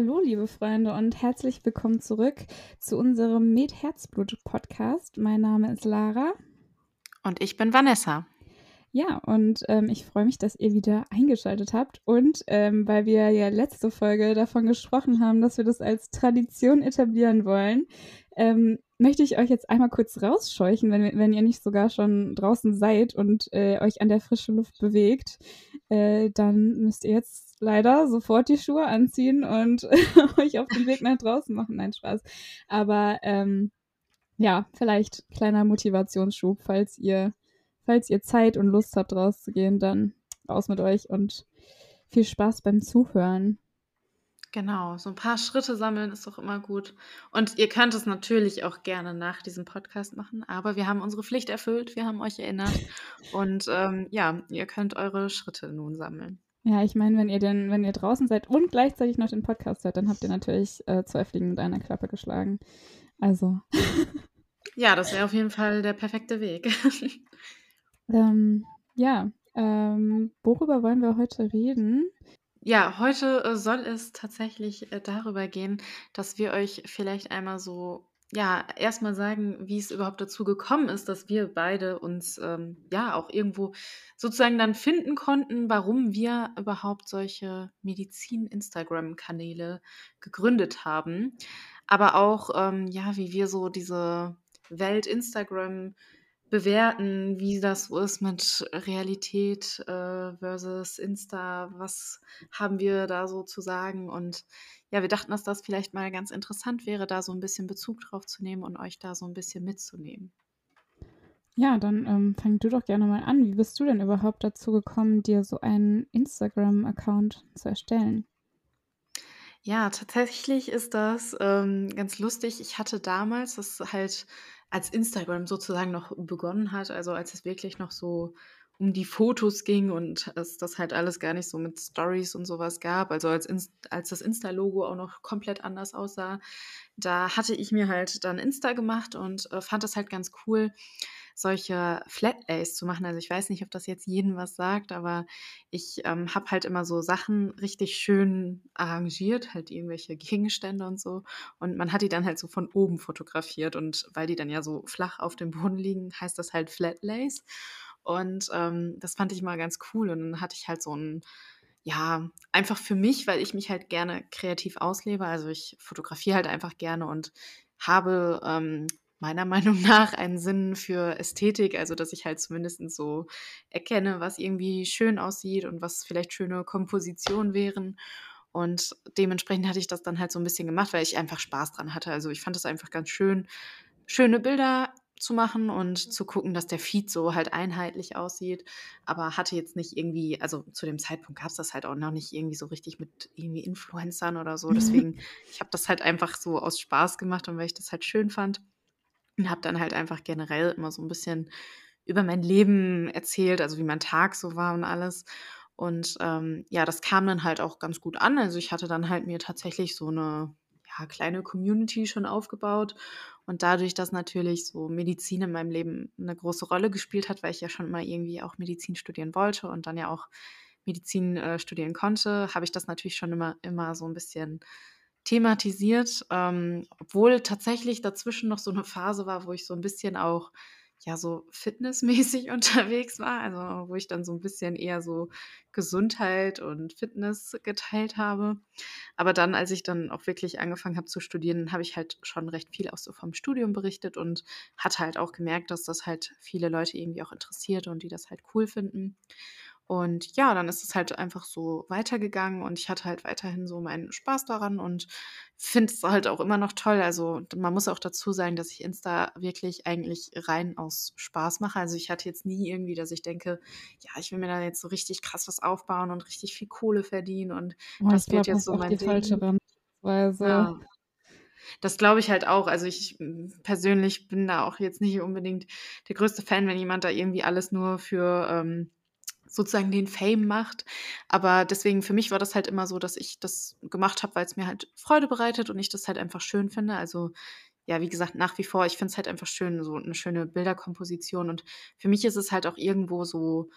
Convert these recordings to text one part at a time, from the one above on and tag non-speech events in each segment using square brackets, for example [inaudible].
Hallo, liebe Freunde, und herzlich willkommen zurück zu unserem Med Herzblut Podcast. Mein Name ist Lara. Und ich bin Vanessa. Ja, und ähm, ich freue mich, dass ihr wieder eingeschaltet habt. Und ähm, weil wir ja letzte Folge davon gesprochen haben, dass wir das als Tradition etablieren wollen, ähm, möchte ich euch jetzt einmal kurz rausscheuchen, wenn, wenn ihr nicht sogar schon draußen seid und äh, euch an der frischen Luft bewegt. Äh, dann müsst ihr jetzt leider sofort die Schuhe anziehen und [laughs] euch auf den Weg nach draußen machen. Nein, Spaß. Aber ähm, ja, vielleicht kleiner Motivationsschub, falls ihr falls ihr Zeit und Lust habt, rauszugehen, dann raus mit euch und viel Spaß beim Zuhören. Genau, so ein paar Schritte sammeln ist doch immer gut. Und ihr könnt es natürlich auch gerne nach diesem Podcast machen, aber wir haben unsere Pflicht erfüllt, wir haben euch erinnert [laughs] und ähm, ja, ihr könnt eure Schritte nun sammeln. Ja, ich meine, wenn ihr denn, wenn ihr draußen seid und gleichzeitig noch den Podcast hört, dann habt ihr natürlich äh, zwei Fliegen mit einer Klappe geschlagen. Also. ja, das wäre auf jeden Fall der perfekte Weg. [laughs] Ähm, ja, ähm, worüber wollen wir heute reden? Ja, heute äh, soll es tatsächlich äh, darüber gehen, dass wir euch vielleicht einmal so, ja, erstmal sagen, wie es überhaupt dazu gekommen ist, dass wir beide uns, ähm, ja, auch irgendwo sozusagen dann finden konnten, warum wir überhaupt solche Medizin-Instagram-Kanäle gegründet haben. Aber auch, ähm, ja, wie wir so diese Welt Instagram bewerten, wie das so ist mit Realität äh, versus Insta. Was haben wir da so zu sagen? Und ja, wir dachten, dass das vielleicht mal ganz interessant wäre, da so ein bisschen Bezug drauf zu nehmen und euch da so ein bisschen mitzunehmen. Ja, dann ähm, fang du doch gerne mal an. Wie bist du denn überhaupt dazu gekommen, dir so einen Instagram-Account zu erstellen? Ja, tatsächlich ist das ähm, ganz lustig. Ich hatte damals, das halt als Instagram sozusagen noch begonnen hat, also als es wirklich noch so um die Fotos ging und es das halt alles gar nicht so mit Stories und sowas gab, also als, Inst als das Insta-Logo auch noch komplett anders aussah, da hatte ich mir halt dann Insta gemacht und äh, fand das halt ganz cool, solche Flatlays zu machen. Also ich weiß nicht, ob das jetzt jedem was sagt, aber ich ähm, habe halt immer so Sachen richtig schön arrangiert, halt irgendwelche Gegenstände und so. Und man hat die dann halt so von oben fotografiert. Und weil die dann ja so flach auf dem Boden liegen, heißt das halt Flatlays. Und ähm, das fand ich mal ganz cool. Und dann hatte ich halt so ein ja, einfach für mich, weil ich mich halt gerne kreativ auslebe. Also ich fotografiere halt einfach gerne und habe ähm, meiner [laughs] Meinung nach einen Sinn für Ästhetik, also dass ich halt zumindest so erkenne, was irgendwie schön aussieht und was vielleicht schöne Kompositionen wären. Und dementsprechend hatte ich das dann halt so ein bisschen gemacht, weil ich einfach Spaß dran hatte. Also ich fand es einfach ganz schön, schöne Bilder zu machen und zu gucken, dass der Feed so halt einheitlich aussieht. Aber hatte jetzt nicht irgendwie, also zu dem Zeitpunkt gab es das halt auch noch nicht irgendwie so richtig mit irgendwie Influencern oder so. [laughs] Deswegen, ich habe das halt einfach so aus Spaß gemacht und weil ich das halt schön fand. Und habe dann halt einfach generell immer so ein bisschen über mein Leben erzählt, also wie mein Tag so war und alles. Und ähm, ja, das kam dann halt auch ganz gut an. Also ich hatte dann halt mir tatsächlich so eine ja, kleine Community schon aufgebaut. Und dadurch, dass natürlich so Medizin in meinem Leben eine große Rolle gespielt hat, weil ich ja schon mal irgendwie auch Medizin studieren wollte und dann ja auch Medizin äh, studieren konnte, habe ich das natürlich schon immer, immer so ein bisschen thematisiert, ähm, obwohl tatsächlich dazwischen noch so eine Phase war, wo ich so ein bisschen auch ja so fitnessmäßig [laughs] unterwegs war, also wo ich dann so ein bisschen eher so Gesundheit und Fitness geteilt habe. Aber dann, als ich dann auch wirklich angefangen habe zu studieren, habe ich halt schon recht viel auch so vom Studium berichtet und hatte halt auch gemerkt, dass das halt viele Leute irgendwie auch interessiert und die das halt cool finden. Und ja, dann ist es halt einfach so weitergegangen und ich hatte halt weiterhin so meinen Spaß daran und finde es halt auch immer noch toll. Also man muss auch dazu sagen, dass ich Insta wirklich eigentlich rein aus Spaß mache. Also ich hatte jetzt nie irgendwie, dass ich denke, ja, ich will mir da jetzt so richtig krass was aufbauen und richtig viel Kohle verdienen und oh, das wird jetzt so mein die Falsche Randweise. Ja. Das glaube ich halt auch. Also ich persönlich bin da auch jetzt nicht unbedingt der größte Fan, wenn jemand da irgendwie alles nur für ähm, sozusagen den Fame macht. Aber deswegen für mich war das halt immer so, dass ich das gemacht habe, weil es mir halt Freude bereitet und ich das halt einfach schön finde. Also ja, wie gesagt, nach wie vor, ich finde es halt einfach schön, so eine schöne Bilderkomposition. Und für mich ist es halt auch irgendwo so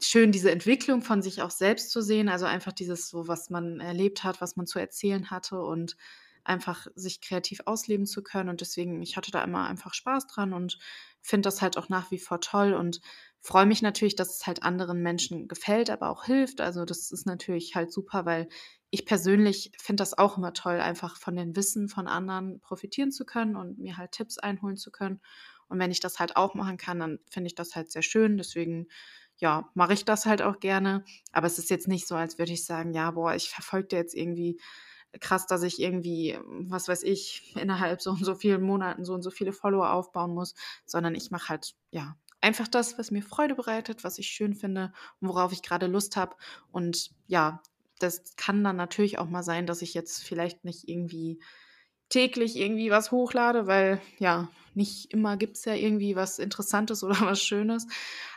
schön, diese Entwicklung von sich auch selbst zu sehen. Also einfach dieses, so was man erlebt hat, was man zu erzählen hatte und einfach sich kreativ ausleben zu können. Und deswegen, ich hatte da immer einfach Spaß dran und finde das halt auch nach wie vor toll und freue mich natürlich, dass es halt anderen Menschen gefällt, aber auch hilft. Also das ist natürlich halt super, weil ich persönlich finde das auch immer toll, einfach von den Wissen von anderen profitieren zu können und mir halt Tipps einholen zu können. Und wenn ich das halt auch machen kann, dann finde ich das halt sehr schön. Deswegen, ja, mache ich das halt auch gerne. Aber es ist jetzt nicht so, als würde ich sagen, ja, boah, ich verfolge jetzt irgendwie krass, dass ich irgendwie, was weiß ich, [laughs] innerhalb so und so vielen Monaten so und so viele Follower aufbauen muss, sondern ich mache halt, ja, einfach das, was mir Freude bereitet, was ich schön finde und worauf ich gerade Lust habe. Und ja, das kann dann natürlich auch mal sein, dass ich jetzt vielleicht nicht irgendwie täglich irgendwie was hochlade, weil ja, nicht immer gibt es ja irgendwie was Interessantes [laughs] oder was Schönes.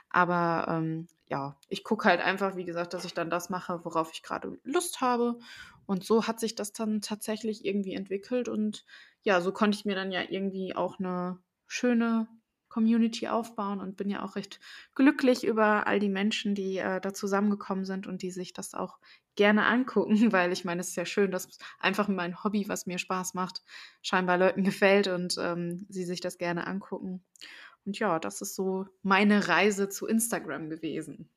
Aber ähm, ja, ich gucke halt einfach, wie gesagt, dass ich dann das mache, worauf ich gerade Lust habe. Und so hat sich das dann tatsächlich irgendwie entwickelt. Und ja, so konnte ich mir dann ja irgendwie auch eine schöne Community aufbauen und bin ja auch recht glücklich über all die Menschen, die äh, da zusammengekommen sind und die sich das auch gerne angucken, [laughs] weil ich meine, es ist ja schön, dass einfach mein Hobby, was mir Spaß macht, scheinbar Leuten gefällt und ähm, sie sich das gerne angucken. Und ja, das ist so meine Reise zu Instagram gewesen.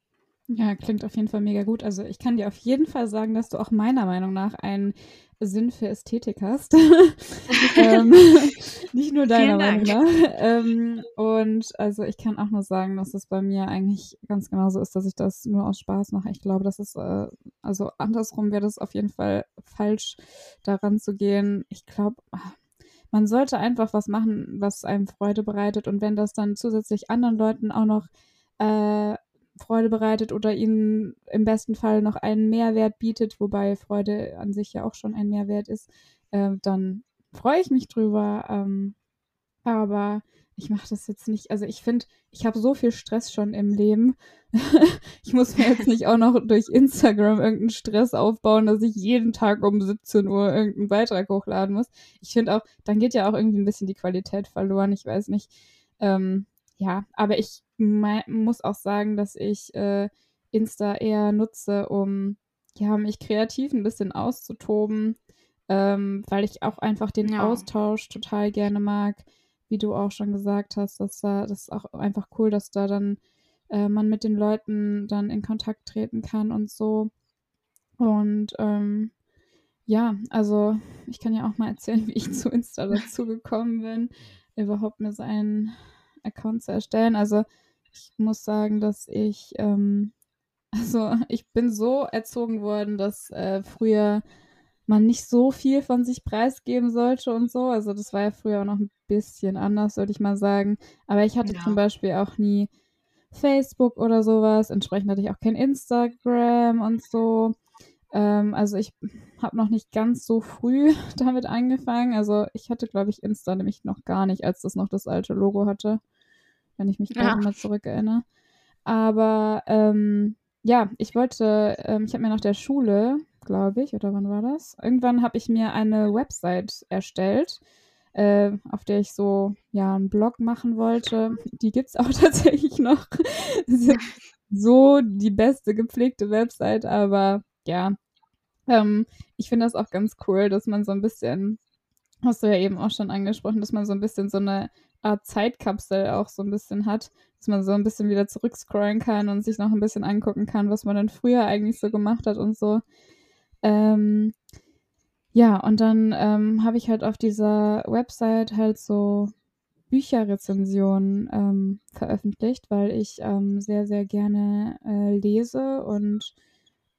Ja, klingt auf jeden Fall mega gut. Also ich kann dir auf jeden Fall sagen, dass du auch meiner Meinung nach einen Sinn für Ästhetik hast. [laughs] ähm, [laughs] nicht nur deiner Meinung nach. Ähm, und also ich kann auch nur sagen, dass es bei mir eigentlich ganz genauso ist, dass ich das nur aus Spaß mache. Ich glaube, das ist, äh, also andersrum wäre das auf jeden Fall falsch, daran zu gehen. Ich glaube, ah, man sollte einfach was machen, was einem Freude bereitet. Und wenn das dann zusätzlich anderen Leuten auch noch äh, Freude bereitet oder ihnen im besten Fall noch einen Mehrwert bietet, wobei Freude an sich ja auch schon ein Mehrwert ist, äh, dann freue ich mich drüber. Ähm, aber ich mache das jetzt nicht. Also ich finde, ich habe so viel Stress schon im Leben. [laughs] ich muss mir jetzt nicht auch noch durch Instagram irgendeinen Stress aufbauen, dass ich jeden Tag um 17 Uhr irgendeinen Beitrag hochladen muss. Ich finde auch, dann geht ja auch irgendwie ein bisschen die Qualität verloren. Ich weiß nicht. Ähm, ja, aber ich muss auch sagen, dass ich äh, Insta eher nutze, um ja, mich kreativ ein bisschen auszutoben, ähm, weil ich auch einfach den ja. Austausch total gerne mag, wie du auch schon gesagt hast. Dass da, das ist auch einfach cool, dass da dann äh, man mit den Leuten dann in Kontakt treten kann und so. Und ähm, ja, also ich kann ja auch mal erzählen, wie ich zu Insta dazu gekommen bin, überhaupt mir so einen Account zu erstellen. Also ich muss sagen, dass ich, ähm, [laughs] also ich bin so erzogen worden, dass äh, früher man nicht so viel von sich preisgeben sollte und so. Also das war ja früher auch noch ein bisschen anders, würde ich mal sagen. Aber ich hatte ja. zum Beispiel auch nie Facebook oder sowas. Entsprechend hatte ich auch kein Instagram und so. Ähm, also ich habe noch nicht ganz so früh [laughs] damit angefangen. Also ich hatte, glaube ich, Insta nämlich noch gar nicht, als das noch das alte Logo hatte wenn ich mich ja. mal zurückerinnere. Aber ähm, ja, ich wollte, ähm, ich habe mir nach der Schule, glaube ich, oder wann war das? Irgendwann habe ich mir eine Website erstellt, äh, auf der ich so ja einen Blog machen wollte. Die gibt es auch [laughs] tatsächlich noch. so die beste gepflegte Website, aber ja, ähm, ich finde das auch ganz cool, dass man so ein bisschen, hast du ja eben auch schon angesprochen, dass man so ein bisschen so eine Art Zeitkapsel auch so ein bisschen hat, dass man so ein bisschen wieder zurückscrollen kann und sich noch ein bisschen angucken kann, was man dann früher eigentlich so gemacht hat und so. Ähm, ja, und dann ähm, habe ich halt auf dieser Website halt so Bücherrezensionen ähm, veröffentlicht, weil ich ähm, sehr, sehr gerne äh, lese und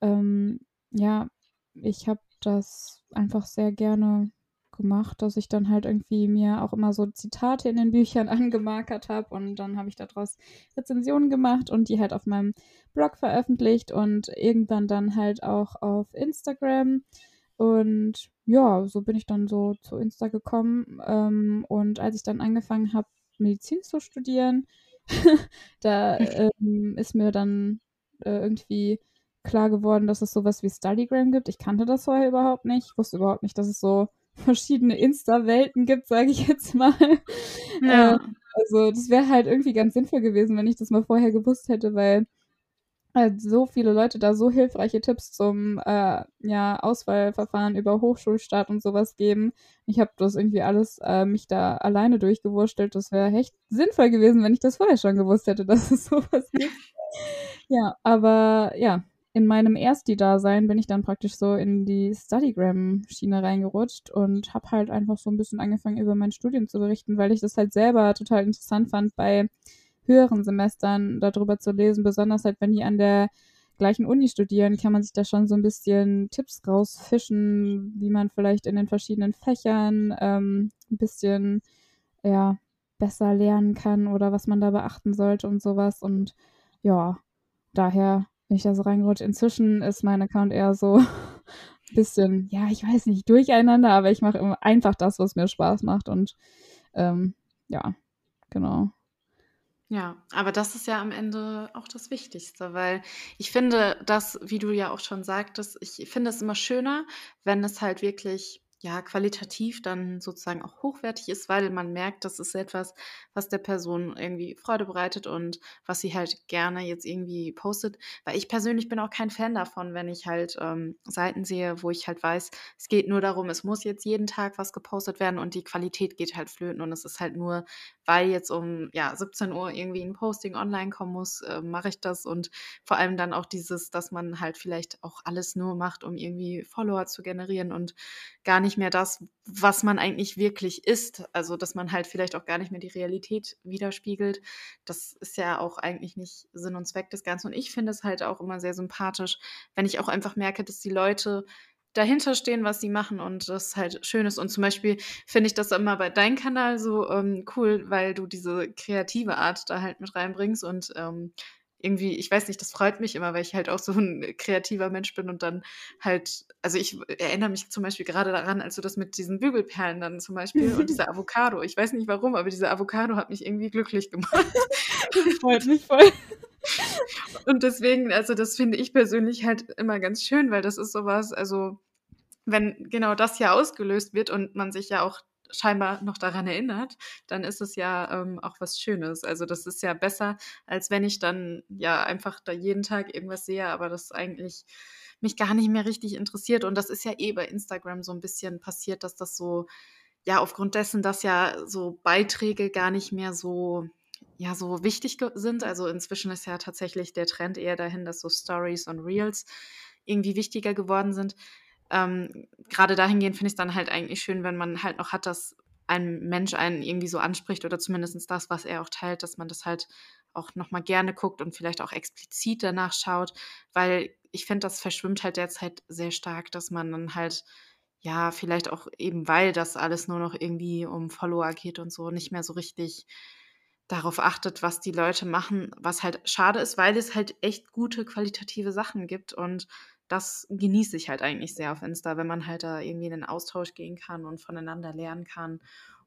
ähm, ja, ich habe das einfach sehr gerne gemacht, dass ich dann halt irgendwie mir auch immer so Zitate in den Büchern [laughs] angemarkert habe und dann habe ich daraus Rezensionen gemacht und die halt auf meinem Blog veröffentlicht und irgendwann dann halt auch auf Instagram. Und ja, so bin ich dann so zu Insta gekommen. Ähm, und als ich dann angefangen habe, Medizin zu studieren, [laughs] da ähm, ist mir dann äh, irgendwie klar geworden, dass es sowas wie Studygram gibt. Ich kannte das vorher überhaupt nicht. Ich wusste überhaupt nicht, dass es so verschiedene Insta-Welten gibt, sage ich jetzt mal. [laughs] Ja. Äh, also das wäre halt irgendwie ganz sinnvoll gewesen, wenn ich das mal vorher gewusst hätte, weil halt so viele Leute da so hilfreiche Tipps zum äh, ja, Auswahlverfahren über Hochschulstart und sowas geben. Ich habe das irgendwie alles äh, mich da alleine durchgewurstelt. Das wäre echt sinnvoll gewesen, wenn ich das vorher schon gewusst hätte, [laughs] dass es sowas gibt. ja, aber ja, in meinem Ersti-Dasein bin ich dann praktisch so in die Studygram-Schiene reingerutscht und habe halt einfach so ein bisschen angefangen, über mein Studium zu berichten, weil ich das halt selber total interessant fand, bei höheren Semestern darüber zu lesen, besonders halt, wenn die an der gleichen Uni studieren, kann man sich da schon so ein bisschen Tipps rausfischen, wie man vielleicht in den verschiedenen Fächern ähm, ein bisschen ja, besser lernen kann oder was man da beachten sollte und sowas. Und ja, daher bin ich da so reingerutscht. Inzwischen ist mein Account eher so ein [laughs] bisschen, ja, ich weiß nicht, durcheinander, aber ich mache einfach das, was mir Spaß macht. Und ähm, ja, genau. Ja, aber das ist ja am Ende auch das Wichtigste, weil ich finde, dass, wie du ja auch schon sagtest, ich finde es immer schöner, wenn es halt wirklich ja, qualitativ dann sozusagen auch hochwertig ist, weil man merkt, das ist etwas, was der Person irgendwie Freude bereitet und was sie halt gerne jetzt irgendwie postet. Weil ich persönlich bin auch kein Fan davon, wenn ich halt ähm, Seiten sehe, wo ich halt weiß, es geht nur darum, es muss jetzt jeden Tag was gepostet werden und die Qualität geht halt flöten und es ist halt nur, weil jetzt um ja, 17 Uhr irgendwie ein Posting online kommen muss, äh, mache ich das und vor allem dann auch dieses, dass man halt vielleicht auch alles nur macht, um irgendwie Follower zu generieren und gar nicht mehr das, was man eigentlich wirklich ist. Also, dass man halt vielleicht auch gar nicht mehr die Realität widerspiegelt. Das ist ja auch eigentlich nicht Sinn und Zweck des Ganzen. Und ich finde es halt auch immer sehr sympathisch, wenn ich auch einfach merke, dass die Leute dahinter stehen, was sie machen und das halt schön ist. Und zum Beispiel finde ich das immer bei deinem Kanal so ähm, cool, weil du diese kreative Art da halt mit reinbringst und ähm, irgendwie, ich weiß nicht, das freut mich immer, weil ich halt auch so ein kreativer Mensch bin und dann halt, also ich erinnere mich zum Beispiel gerade daran, als du das mit diesen Bügelperlen dann zum Beispiel und [laughs] dieser Avocado, ich weiß nicht warum, aber diese Avocado hat mich irgendwie glücklich gemacht. Das freut mich voll. [laughs] Und deswegen, also das finde ich persönlich halt immer ganz schön, weil das ist sowas, also wenn genau das ja ausgelöst wird und man sich ja auch scheinbar noch daran erinnert, dann ist es ja ähm, auch was Schönes. Also das ist ja besser, als wenn ich dann ja einfach da jeden Tag irgendwas sehe, aber das eigentlich mich gar nicht mehr richtig interessiert. Und das ist ja eh bei Instagram so ein bisschen passiert, dass das so, ja, aufgrund dessen, dass ja so Beiträge gar nicht mehr so, ja, so wichtig sind. Also inzwischen ist ja tatsächlich der Trend eher dahin, dass so Stories und Reels irgendwie wichtiger geworden sind ähm, gerade dahingehend finde ich es dann halt eigentlich schön, wenn man halt noch hat, dass ein Mensch einen irgendwie so anspricht oder zumindest das, was er auch teilt, dass man das halt auch nochmal gerne guckt und vielleicht auch explizit danach schaut, weil ich finde, das verschwimmt halt derzeit sehr stark, dass man dann halt, ja, vielleicht auch eben, weil das alles nur noch irgendwie um Follower geht und so, nicht mehr so richtig darauf achtet, was die Leute machen, was halt schade ist, weil es halt echt gute qualitative Sachen gibt und das genieße ich halt eigentlich sehr auf Insta, wenn man halt da irgendwie in den Austausch gehen kann und voneinander lernen kann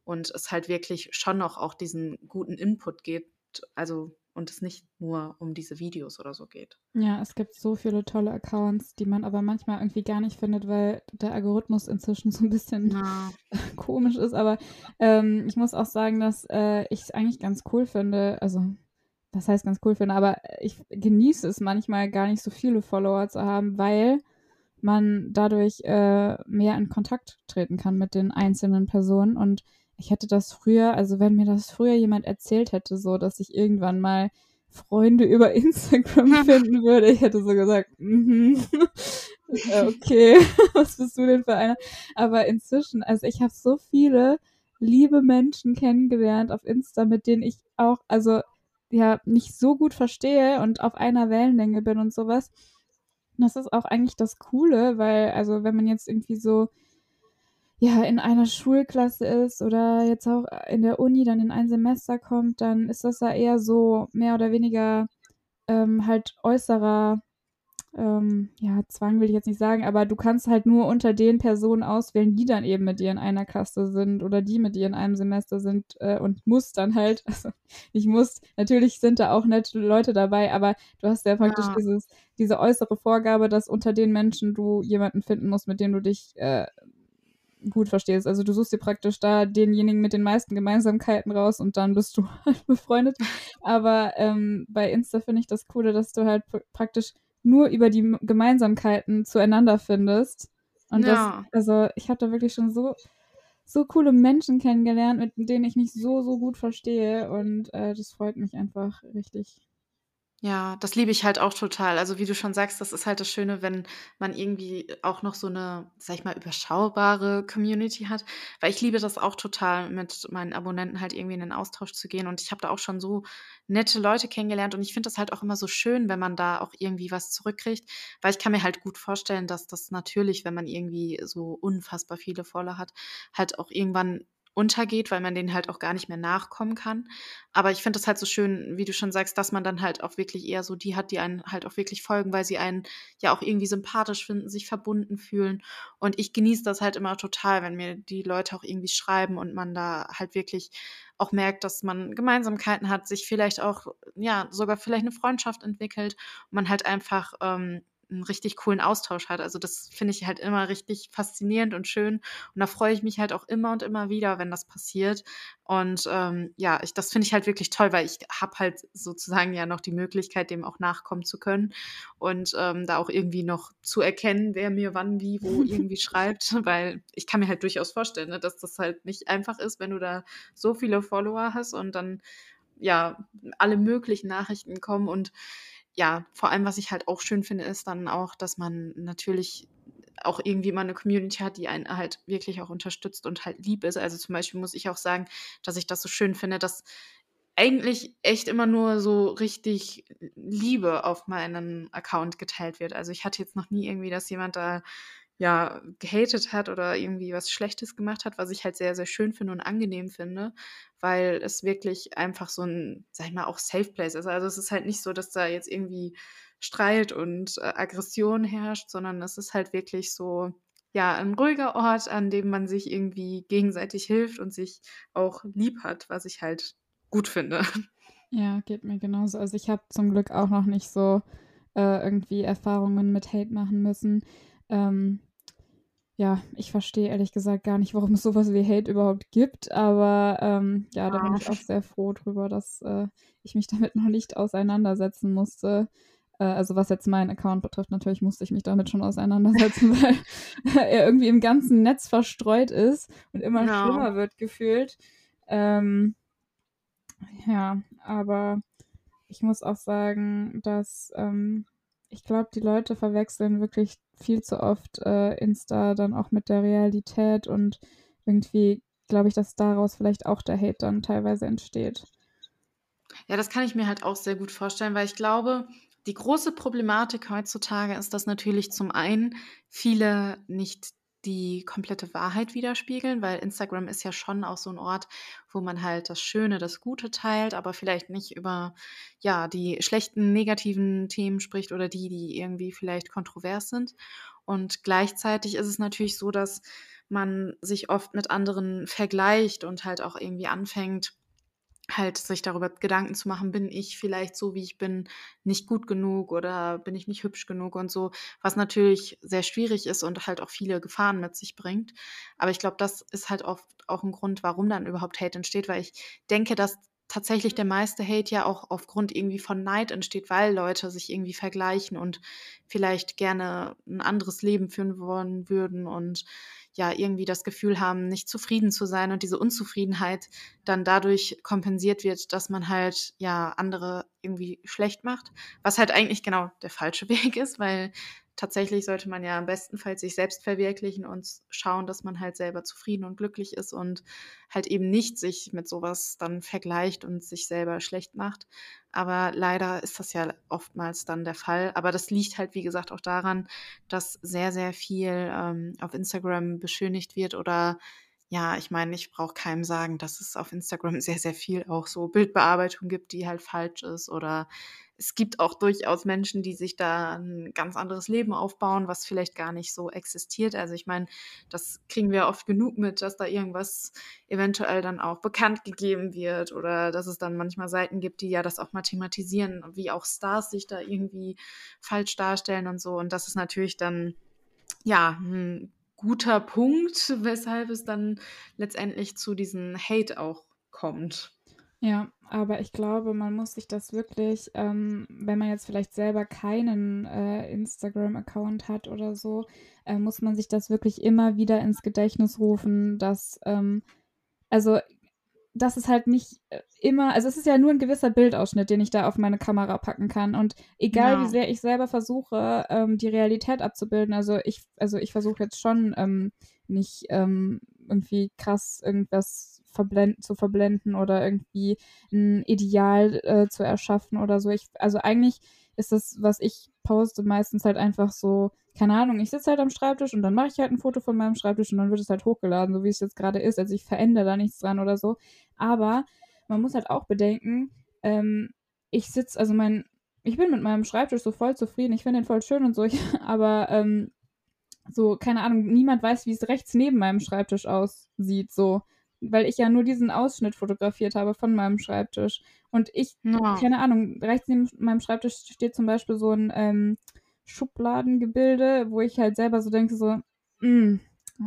und es halt wirklich schon noch auch diesen guten Input gibt, also und es nicht nur um diese Videos oder so geht. Ja, es gibt so viele tolle Accounts, die man aber manchmal irgendwie gar nicht findet, weil der Algorithmus inzwischen so ein bisschen ja. [laughs] komisch ist. Aber ähm, ich muss auch sagen, dass äh, ich es eigentlich ganz cool finde. Also das heißt ganz cool finde, aber ich genieße es manchmal gar nicht so viele Follower zu haben, weil man dadurch äh, mehr in Kontakt treten kann mit den einzelnen Personen. Und ich hätte das früher, also wenn mir das früher jemand erzählt hätte, so dass ich irgendwann mal Freunde über [laughs] Instagram [laughs] finden würde, ich hätte so gesagt, mm -hmm. [laughs] okay, was bist du denn für einer? Aber inzwischen, also ich habe so viele liebe Menschen kennengelernt auf Insta, mit denen ich auch, also ja nicht so gut verstehe und auf einer Wellenlänge bin und sowas. Das ist auch eigentlich das Coole, weil, also wenn man jetzt irgendwie so ja in einer Schulklasse ist oder jetzt auch in der Uni dann in ein Semester kommt, dann ist das ja eher so mehr oder weniger ähm, halt äußerer ähm, ja, Zwang will ich jetzt nicht sagen, aber du kannst halt nur unter den Personen auswählen, die dann eben mit dir in einer Klasse sind oder die mit dir in einem Semester sind äh, und musst dann halt, [laughs] also nicht musst, natürlich sind da auch nette Leute dabei, aber du hast ja praktisch ja. Dieses, diese äußere Vorgabe, dass unter den Menschen du jemanden finden musst, mit dem du dich äh, gut verstehst. Also du suchst dir praktisch da denjenigen mit den meisten Gemeinsamkeiten raus und dann bist du [laughs] halt befreundet. [laughs] Aber ähm, bei Insta finde ich das Coole, dass du halt praktisch nur über die Gemeinsamkeiten zueinander findest. Und ja. das, also ich habe da wirklich schon so, so coole Menschen kennengelernt, mit denen ich mich so, so gut verstehe. Und äh, das freut mich einfach richtig. Ja, das liebe ich halt auch total. Also, wie du schon sagst, das ist halt das Schöne, wenn man irgendwie auch noch so eine, sag ich mal, überschaubare Community hat. Weil ich liebe das auch total, mit meinen Abonnenten halt irgendwie in den Austausch zu gehen. Und ich habe da auch schon so nette Leute kennengelernt. Und ich finde das halt auch immer so schön, wenn man da auch irgendwie was zurückkriegt. Weil ich kann mir halt gut vorstellen, dass das natürlich, wenn man irgendwie so unfassbar viele Follower hat, halt auch irgendwann untergeht, weil man denen halt auch gar nicht mehr nachkommen kann. Aber ich finde das halt so schön, wie du schon sagst, dass man dann halt auch wirklich eher so die hat, die einen halt auch wirklich folgen, weil sie einen ja auch irgendwie sympathisch finden, sich verbunden fühlen. Und ich genieße das halt immer total, wenn mir die Leute auch irgendwie schreiben und man da halt wirklich auch merkt, dass man Gemeinsamkeiten hat, sich vielleicht auch, ja, sogar vielleicht eine Freundschaft entwickelt und man halt einfach ähm, einen richtig coolen Austausch hat. Also das finde ich halt immer richtig faszinierend und schön. Und da freue ich mich halt auch immer und immer wieder, wenn das passiert. Und ähm, ja, ich, das finde ich halt wirklich toll, weil ich habe halt sozusagen ja noch die Möglichkeit, dem auch nachkommen zu können und ähm, da auch irgendwie noch zu erkennen, wer mir wann, wie, wo [laughs] irgendwie schreibt, weil ich kann mir halt durchaus vorstellen, ne, dass das halt nicht einfach ist, wenn du da so viele Follower hast und dann ja alle möglichen Nachrichten kommen und ja, vor allem, was ich halt auch schön finde, ist dann auch, dass man natürlich auch irgendwie mal eine Community hat, die einen halt wirklich auch unterstützt und halt lieb ist. Also zum Beispiel muss ich auch sagen, dass ich das so schön finde, dass eigentlich echt immer nur so richtig Liebe auf meinem Account geteilt wird. Also ich hatte jetzt noch nie irgendwie, dass jemand da ja, gehatet hat oder irgendwie was Schlechtes gemacht hat, was ich halt sehr, sehr schön finde und angenehm finde, weil es wirklich einfach so ein, sag ich mal, auch Safe Place ist. Also es ist halt nicht so, dass da jetzt irgendwie Streit und äh, Aggression herrscht, sondern es ist halt wirklich so, ja, ein ruhiger Ort, an dem man sich irgendwie gegenseitig hilft und sich auch lieb hat, was ich halt gut finde. [laughs] Ja, geht mir genauso. Also ich habe zum Glück auch noch nicht so äh, irgendwie Erfahrungen mit Hate machen müssen. Ähm, ja, ich verstehe ehrlich gesagt gar nicht, warum es sowas wie Hate überhaupt gibt, aber ähm, ja, da bin ich auch sehr froh drüber, dass äh, ich mich damit [laughs] noch nicht auseinandersetzen musste. Äh, also was jetzt meinen Account betrifft, natürlich musste ich mich damit schon auseinandersetzen, [laughs] weil er irgendwie im ganzen Netz verstreut ist und immer no. schlimmer wird gefühlt. Ähm, ja, aber ich muss auch sagen, dass ähm, ich glaube, die Leute verwechseln wirklich viel zu oft äh, Insta dann auch mit der Realität und irgendwie glaube ich, dass daraus vielleicht auch der Hate dann teilweise entsteht. Ja, das kann ich mir halt auch sehr gut vorstellen, weil ich glaube, die große Problematik heutzutage ist, dass natürlich zum einen viele nicht die komplette Wahrheit widerspiegeln, weil Instagram ist ja schon auch so ein Ort, wo man halt das Schöne, das Gute teilt, aber vielleicht nicht über ja die schlechten, negativen Themen spricht oder die, die irgendwie vielleicht kontrovers sind. Und gleichzeitig ist es natürlich so, dass man sich oft mit anderen vergleicht und halt auch irgendwie anfängt, halt sich darüber Gedanken zu machen, bin ich vielleicht so, wie ich bin, nicht gut genug oder bin ich nicht hübsch genug und so, was natürlich sehr schwierig ist und halt auch viele Gefahren mit sich bringt. Aber ich glaube, das ist halt oft auch ein Grund, warum dann überhaupt Hate entsteht, weil ich denke, dass tatsächlich der meiste Hate ja auch aufgrund irgendwie von Neid entsteht, weil Leute sich irgendwie vergleichen und vielleicht gerne ein anderes Leben führen wollen würden und ja irgendwie das Gefühl haben, nicht zufrieden zu sein und diese Unzufriedenheit dann dadurch kompensiert wird, dass man halt ja andere irgendwie schlecht macht, was halt eigentlich genau der falsche [laughs] Weg ist, weil tatsächlich sollte man ja am bestenfalls sich selbst verwirklichen und schauen, dass man halt selber zufrieden und glücklich ist und halt eben nicht sich mit sowas dann vergleicht und sich selber schlecht macht. Aber leider ist das ja oftmals dann der Fall. Aber das liegt halt, wie gesagt, auch daran, dass sehr, sehr viel ähm, auf Instagram beschönigt wird oder ja, ich meine, ich brauche keinem sagen, dass es auf Instagram [laughs] sehr, sehr viel auch so Bildbearbeitung gibt, die halt falsch ist oder es gibt auch durchaus Menschen, die sich da ein ganz anderes Leben aufbauen, was vielleicht gar nicht so existiert. Also ich meine, das kriegen wir oft genug mit, dass da irgendwas eventuell dann auch bekannt gegeben wird oder dass es dann manchmal Seiten gibt, die ja das auch mal thematisieren, wie auch Stars sich da irgendwie falsch darstellen und so. Und das ist natürlich dann ja ein guter Punkt, weshalb es dann letztendlich zu diesem Hate auch kommt. Ja, aber ich glaube, man muss sich das wirklich, ähm, wenn man jetzt vielleicht selber keinen äh, Instagram-Account hat oder so, äh, muss man sich das wirklich immer wieder ins Gedächtnis rufen, dass, ähm, also, dass es halt nicht äh, immer, also es ist ja nur ein gewisser Bildausschnitt, den ich da auf meine Kamera packen kann. Und egal ja. wie sehr ich selber versuche, ähm, die Realität abzubilden, also ich, also ich versuche jetzt schon ähm, nicht ähm, irgendwie krass irgendwas verblenden, zu verblenden oder irgendwie ein Ideal äh, zu erschaffen oder so. Ich, also eigentlich ist das, was ich poste, meistens halt einfach so, keine Ahnung, ich sitze halt am Schreibtisch und dann mache ich halt ein Foto von meinem Schreibtisch und dann wird es halt hochgeladen, so wie es jetzt gerade ist. Also ich verändere da nichts dran oder so. Aber man muss halt auch bedenken, ähm, ich sitze, also mein, ich bin mit meinem Schreibtisch so voll zufrieden, ich finde den voll schön und so, ich, [laughs] aber ähm, so, keine Ahnung, niemand weiß, wie es rechts neben meinem Schreibtisch aussieht, so weil ich ja nur diesen Ausschnitt fotografiert habe von meinem Schreibtisch. Und ich, ja. keine Ahnung, rechts neben meinem Schreibtisch steht zum Beispiel so ein ähm, Schubladengebilde, wo ich halt selber so denke, so, mh, mm,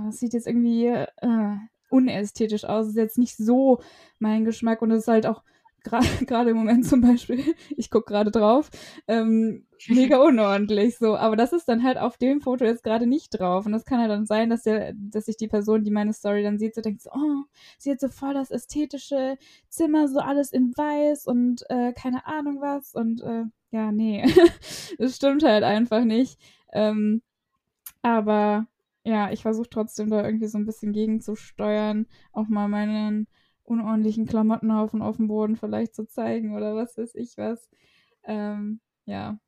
das sieht jetzt irgendwie äh, unästhetisch aus. Das ist jetzt nicht so mein Geschmack und es ist halt auch [laughs] gerade im Moment zum Beispiel, [laughs] ich gucke gerade drauf, ähm, mega unordentlich so. Aber das ist dann halt auf dem Foto jetzt gerade nicht drauf. Und das kann halt dann sein, dass, der, dass sich die Person, die meine Story dann sieht, so denkt, so, oh, sie hat so voll das ästhetische Zimmer, so alles in weiß und äh, keine Ahnung was. Und äh, ja, nee, [laughs] das stimmt halt einfach nicht. Ähm, aber ja, ich versuche trotzdem da irgendwie so ein bisschen gegenzusteuern, auch mal meinen unordentlichen Klamottenhaufen auf dem Boden vielleicht zu zeigen oder was weiß ich was. Ähm, ja.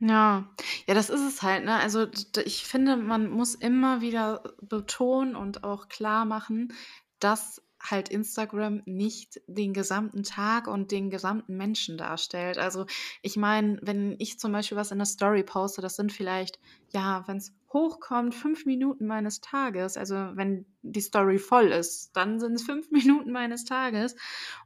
Ja, ja, das ist es halt, ne? Also ich finde, man muss immer wieder betonen und auch klar machen, dass halt Instagram nicht den gesamten Tag und den gesamten Menschen darstellt. Also ich meine, wenn ich zum Beispiel was in der Story poste, das sind vielleicht, ja, wenn es hochkommt, fünf Minuten meines Tages. Also wenn die Story voll ist, dann sind es fünf [laughs] Minuten meines Tages.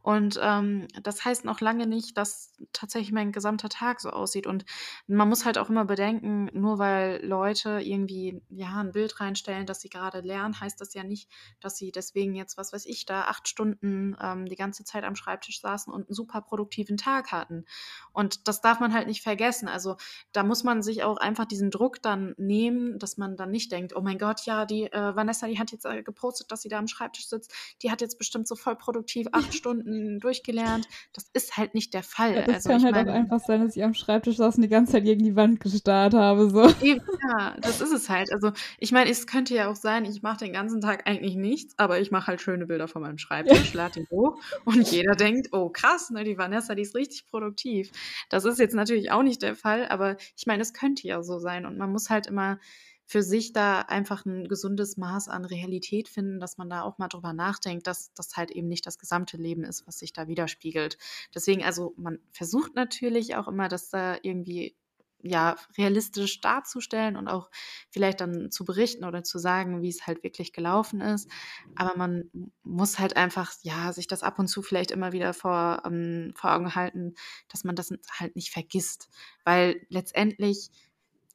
Und ähm, das heißt noch lange nicht, dass tatsächlich mein gesamter Tag so aussieht. Und man muss halt auch immer bedenken, nur weil Leute irgendwie ja ein Bild reinstellen, dass sie gerade lernen, heißt das ja nicht, dass sie deswegen jetzt, was weiß ich, da acht Stunden ähm, die ganze Zeit am Schreibtisch saßen und einen super produktiven Tag hatten. Und das darf man halt nicht vergessen. Also da muss man sich auch einfach diesen Druck dann nehmen, dass man dann nicht denkt, oh mein Gott, ja, die äh, Vanessa, die hat jetzt äh, gepostet, dass sie da am Schreibtisch sitzt. Die hat jetzt bestimmt so voll produktiv acht Stunden durchgelernt. Das ist halt nicht der Fall. Ja, das also, kann halt mein, auch einfach sein, dass ich am Schreibtisch saß und die ganze Zeit gegen die Wand gestarrt habe. So. ja, das ist es halt. Also ich meine, es könnte ja auch sein, ich mache den ganzen Tag eigentlich nichts, aber ich mache halt schöne Bilder von meinem Schreibtisch, ja. lade ihn hoch und jeder denkt, oh krass, ne, die Vanessa, die ist richtig produktiv. Das ist jetzt natürlich auch nicht der Fall, aber ich meine, es könnte ja so sein und man muss halt immer für sich da einfach ein gesundes Maß an Realität finden, dass man da auch mal drüber nachdenkt, dass das halt eben nicht das gesamte Leben ist, was sich da widerspiegelt. Deswegen, also man versucht natürlich auch immer, das da irgendwie ja, realistisch darzustellen und auch vielleicht dann zu berichten oder zu sagen, wie es halt wirklich gelaufen ist. Aber man muss halt einfach, ja, sich das ab und zu vielleicht immer wieder vor, ähm, vor Augen halten, dass man das halt nicht vergisst. Weil letztendlich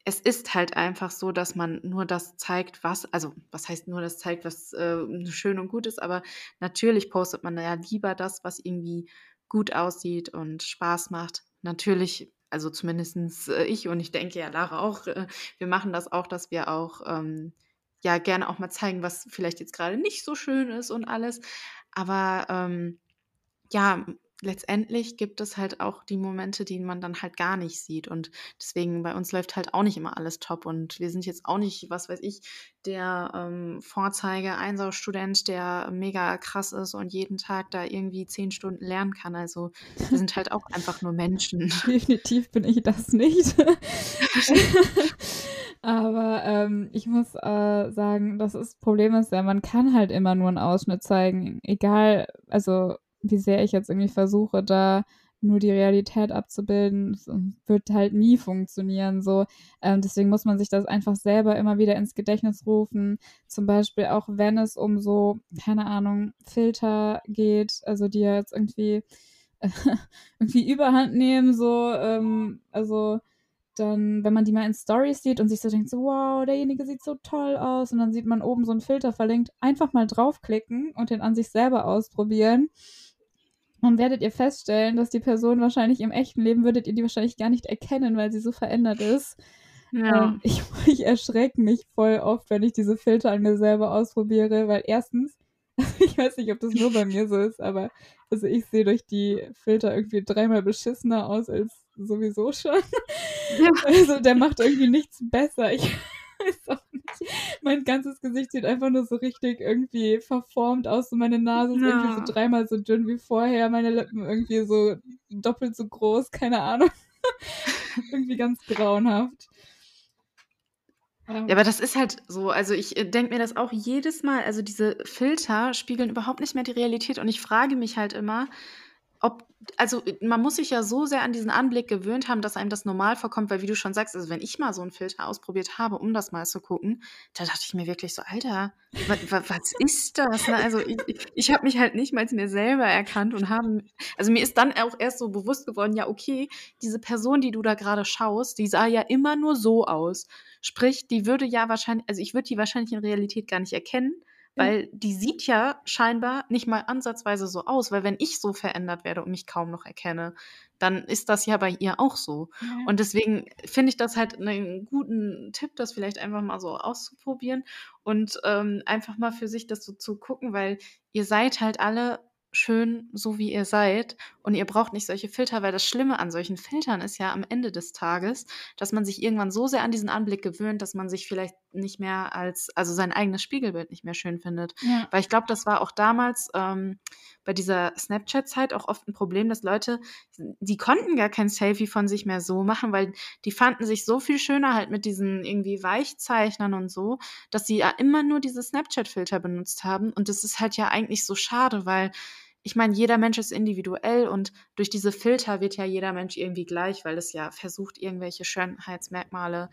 es ist halt einfach so, dass man nur das zeigt, was, also was heißt nur das zeigt, was äh, schön und gut ist, aber natürlich postet man ja lieber das, was irgendwie gut aussieht und Spaß macht. Natürlich, also zumindest äh, ich und ich denke ja Lara auch, äh, wir machen das auch, dass wir auch ähm, ja gerne auch mal zeigen, was vielleicht jetzt gerade nicht so schön ist und alles. Aber ähm, ja, letztendlich gibt es halt auch die Momente, die man dann halt gar nicht sieht. Und deswegen bei uns läuft halt auch nicht immer alles top. Und wir sind jetzt auch nicht, was weiß ich, der ähm, Vorzeige-Einsaustudent, der mega krass ist und jeden Tag da irgendwie zehn Stunden lernen kann. Also wir sind halt auch einfach nur Menschen. [laughs] Definitiv bin ich das nicht. [laughs] Aber ähm, ich muss äh, sagen, das, ist, Problem ist ja, man kann halt immer nur einen Ausschnitt zeigen. Egal, also wie sehr ich jetzt irgendwie versuche, da nur die Realität abzubilden, wird halt nie funktionieren. So, ähm, deswegen muss man sich das einfach selber immer wieder ins Gedächtnis rufen. Zum Beispiel auch, wenn es um so, keine Ahnung, Filter geht, also die ja jetzt irgendwie, äh, [laughs] irgendwie Überhand nehmen, so, ähm, also dann, wenn man die mal in Stories sieht und sich so denkt, so, wow, derjenige sieht so toll aus und dann sieht man oben so einen Filter verlinkt, einfach mal draufklicken und den an sich selber ausprobieren. Dann werdet ihr feststellen, dass die Person wahrscheinlich im echten Leben würdet ihr die wahrscheinlich gar nicht erkennen, weil sie so verändert ist. Ja. Ähm, ich, [laughs] ich erschrecke mich voll oft, wenn ich diese Filter an mir selber ausprobiere, weil erstens, [laughs] ich weiß nicht, ob das nur bei mir so ist, aber also ich sehe durch die Filter irgendwie dreimal beschissener aus als sowieso schon. Ja. [laughs] Also der macht irgendwie nichts besser. Ich [laughs] weiß auch nicht. Mein ganzes Gesicht sieht einfach nur so richtig irgendwie verformt aus. Und meine Nase ist ja. irgendwie so dreimal so dünn wie vorher. Meine Lippen irgendwie so doppelt so groß. Keine Ahnung. [laughs] irgendwie ganz grauenhaft. Ja, aber das ist halt so. Also ich äh, denke mir das auch jedes Mal. Also diese Filter spiegeln überhaupt nicht mehr die Realität. Und ich frage mich halt immer, ob, also man muss sich ja so sehr an diesen Anblick gewöhnt haben, dass einem das normal vorkommt, weil wie du schon sagst, also wenn ich mal so einen Filter ausprobiert habe, um das mal zu gucken, da dachte ich mir wirklich so, Alter, was, was ist das? Ne? Also ich, ich habe mich halt nicht mal mir selber erkannt und haben, also mir ist dann auch erst so bewusst geworden, ja okay, diese Person, die du da gerade schaust, die sah ja immer nur so aus. Sprich, die würde ja wahrscheinlich, also ich würde die wahrscheinlich in Realität gar nicht erkennen, weil die sieht ja scheinbar nicht mal ansatzweise so aus, weil wenn ich so verändert werde und mich kaum noch erkenne, dann ist das ja bei ihr auch so. Ja. Und deswegen finde ich das halt einen guten Tipp, das vielleicht einfach mal so auszuprobieren und ähm, einfach mal für sich das so zu gucken, weil ihr seid halt alle schön, so wie ihr seid. Und ihr braucht nicht solche Filter, weil das Schlimme an solchen Filtern ist ja am Ende des Tages, dass man sich irgendwann so sehr an diesen Anblick gewöhnt, dass man sich vielleicht nicht mehr als, also sein eigenes Spiegelbild nicht mehr schön findet. Ja. Weil ich glaube, das war auch damals ähm, bei dieser Snapchat-Zeit auch oft ein Problem, dass Leute, die konnten gar kein Selfie von sich mehr so machen, weil die fanden sich so viel schöner halt mit diesen irgendwie Weichzeichnern und so, dass sie ja immer nur diese Snapchat-Filter benutzt haben. Und das ist halt ja eigentlich so schade, weil ich meine, jeder Mensch ist individuell und durch diese Filter wird ja jeder Mensch irgendwie gleich, weil es ja versucht, irgendwelche Schönheitsmerkmale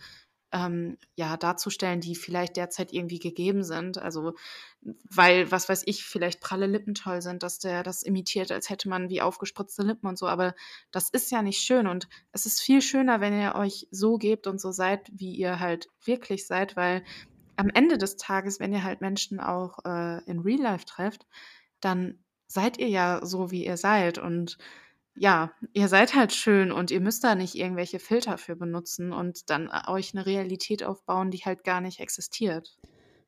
ähm, ja, darzustellen, die vielleicht derzeit irgendwie gegeben sind. Also, weil, was weiß ich, vielleicht pralle Lippen toll sind, dass der das imitiert, als hätte man wie aufgespritzte Lippen und so. Aber das ist ja nicht schön. Und es ist viel schöner, wenn ihr euch so gebt und so seid, wie ihr halt wirklich seid, weil am Ende des Tages, wenn ihr halt Menschen auch äh, in Real Life trefft, dann seid ihr ja so, wie ihr seid. Und ja, ihr seid halt schön und ihr müsst da nicht irgendwelche Filter für benutzen und dann äh, euch eine Realität aufbauen, die halt gar nicht existiert.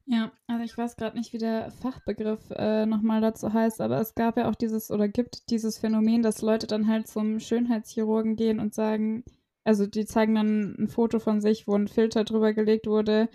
Ja, also ich weiß gerade nicht, wie der Fachbegriff äh, nochmal dazu heißt, aber es gab ja auch dieses oder gibt dieses Phänomen, dass Leute dann halt zum Schönheitschirurgen gehen und sagen, also die zeigen dann ein Foto von sich, wo ein Filter drüber gelegt wurde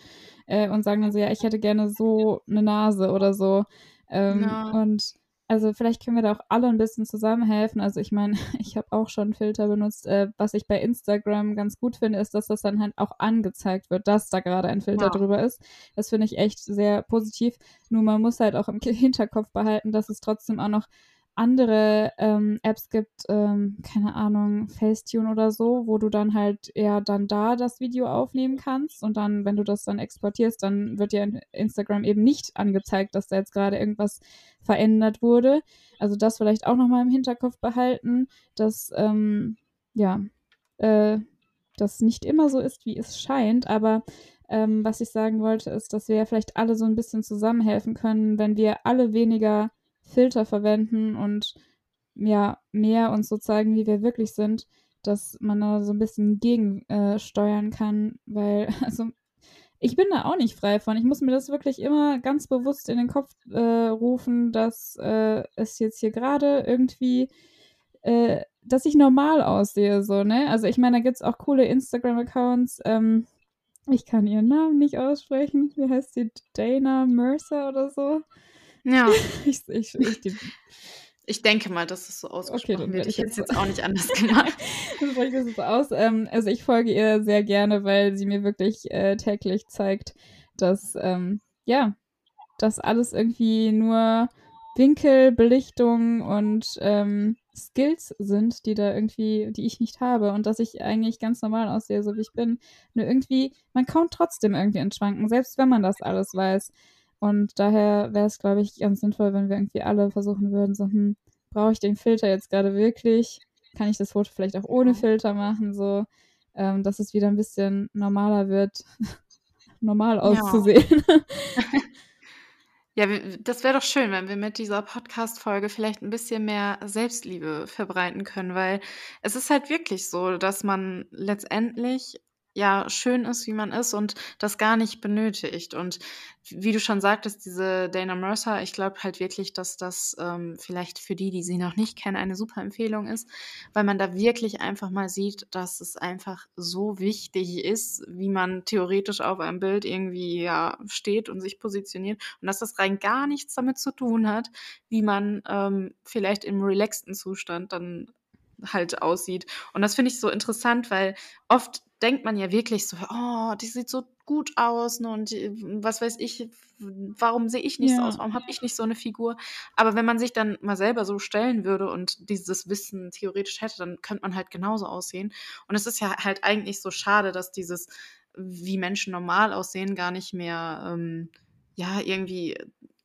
äh, und sagen dann so, ja, ich hätte gerne so eine Nase oder so. Ähm, ja. Und also vielleicht können wir da auch alle ein bisschen zusammenhelfen. Also ich meine, [laughs] ich habe auch schon Filter benutzt. Äh, was ich bei Instagram ganz gut finde, ist, dass das dann halt auch angezeigt wird, dass da gerade ein Filter ja. drüber ist. Das finde ich echt sehr positiv. Nur man muss halt auch im [laughs] Hinterkopf behalten, dass es trotzdem auch noch andere ähm, Apps gibt, ähm, keine Ahnung, Facetune oder so, wo du dann halt eher dann da das Video aufnehmen kannst und dann, wenn du das dann exportierst, dann wird dir in Instagram eben nicht angezeigt, dass da jetzt gerade irgendwas verändert wurde. Also das vielleicht auch nochmal im Hinterkopf behalten, dass, ähm, ja, äh, das nicht immer so ist, wie es scheint, aber ähm, was ich sagen wollte, ist, dass wir ja vielleicht alle so ein bisschen zusammenhelfen können, wenn wir alle weniger Filter verwenden und ja, mehr uns so zeigen, wie wir wirklich sind, dass man da so ein bisschen gegensteuern äh, kann, weil, [laughs] also ich bin da auch nicht frei von. Ich muss mir das wirklich immer ganz bewusst in den Kopf äh, rufen, dass äh, es jetzt hier gerade irgendwie, äh, dass ich normal aussehe, so, ne? Also ich meine, da gibt es auch coole Instagram-Accounts. Ähm, ich kann ihren Namen nicht aussprechen. Wie heißt sie? Dana Mercer oder so? Ja. [laughs] ich, ich, ich, ich, denke mal, dass es so ausgesprochen okay, wird. Ich hätte es jetzt auch nicht anders [laughs] gemacht. dann spreche ich das aus. Ähm, also ich folge ihr sehr gerne, weil sie mir wirklich äh, täglich zeigt, dass ähm, ja, dass alles irgendwie nur Winkel, Belichtung und ähm, Skills sind, die da irgendwie, die ich nicht habe und dass ich eigentlich ganz normal aussehe, so wie ich bin. Nur irgendwie, man kommt trotzdem irgendwie ins Schwanken, selbst wenn man das alles weiß. Und daher wäre es, glaube ich, ganz sinnvoll, wenn wir irgendwie alle versuchen würden, so, hm, brauche ich den Filter jetzt gerade wirklich? Kann ich das Foto vielleicht auch ohne Filter machen? So, ähm, dass es wieder ein bisschen normaler wird, [laughs] normal auszusehen. [laughs] Ja. Ja, das wäre doch schön, wenn wir mit dieser Podcast-Folge vielleicht ein bisschen mehr Selbstliebe verbreiten können, weil es ist halt wirklich so, dass man letztendlich ja schön ist, wie man ist und das gar nicht benötigt. Und wie du schon sagtest, diese Dana Mercer, ich glaube halt wirklich, dass das ähm, vielleicht für die, die sie noch nicht kennen, eine super Empfehlung ist, weil man da wirklich einfach mal sieht, dass es einfach so wichtig ist, wie man theoretisch auf einem Bild irgendwie ja steht und sich positioniert und dass das rein gar nichts damit zu tun hat, wie man ähm, vielleicht im relaxten Zustand dann halt aussieht. Und das finde ich so interessant, weil oft denkt man ja wirklich so, oh, die sieht so gut aus ne, und die, was weiß ich, warum sehe ich nicht ja. so aus, warum habe ich nicht so eine Figur? Aber wenn man sich dann mal selber so stellen würde und dieses Wissen theoretisch hätte, dann könnte man halt genauso aussehen. Und es ist ja halt eigentlich so schade, dass dieses, wie Menschen normal aussehen, gar nicht mehr, ähm, ja, irgendwie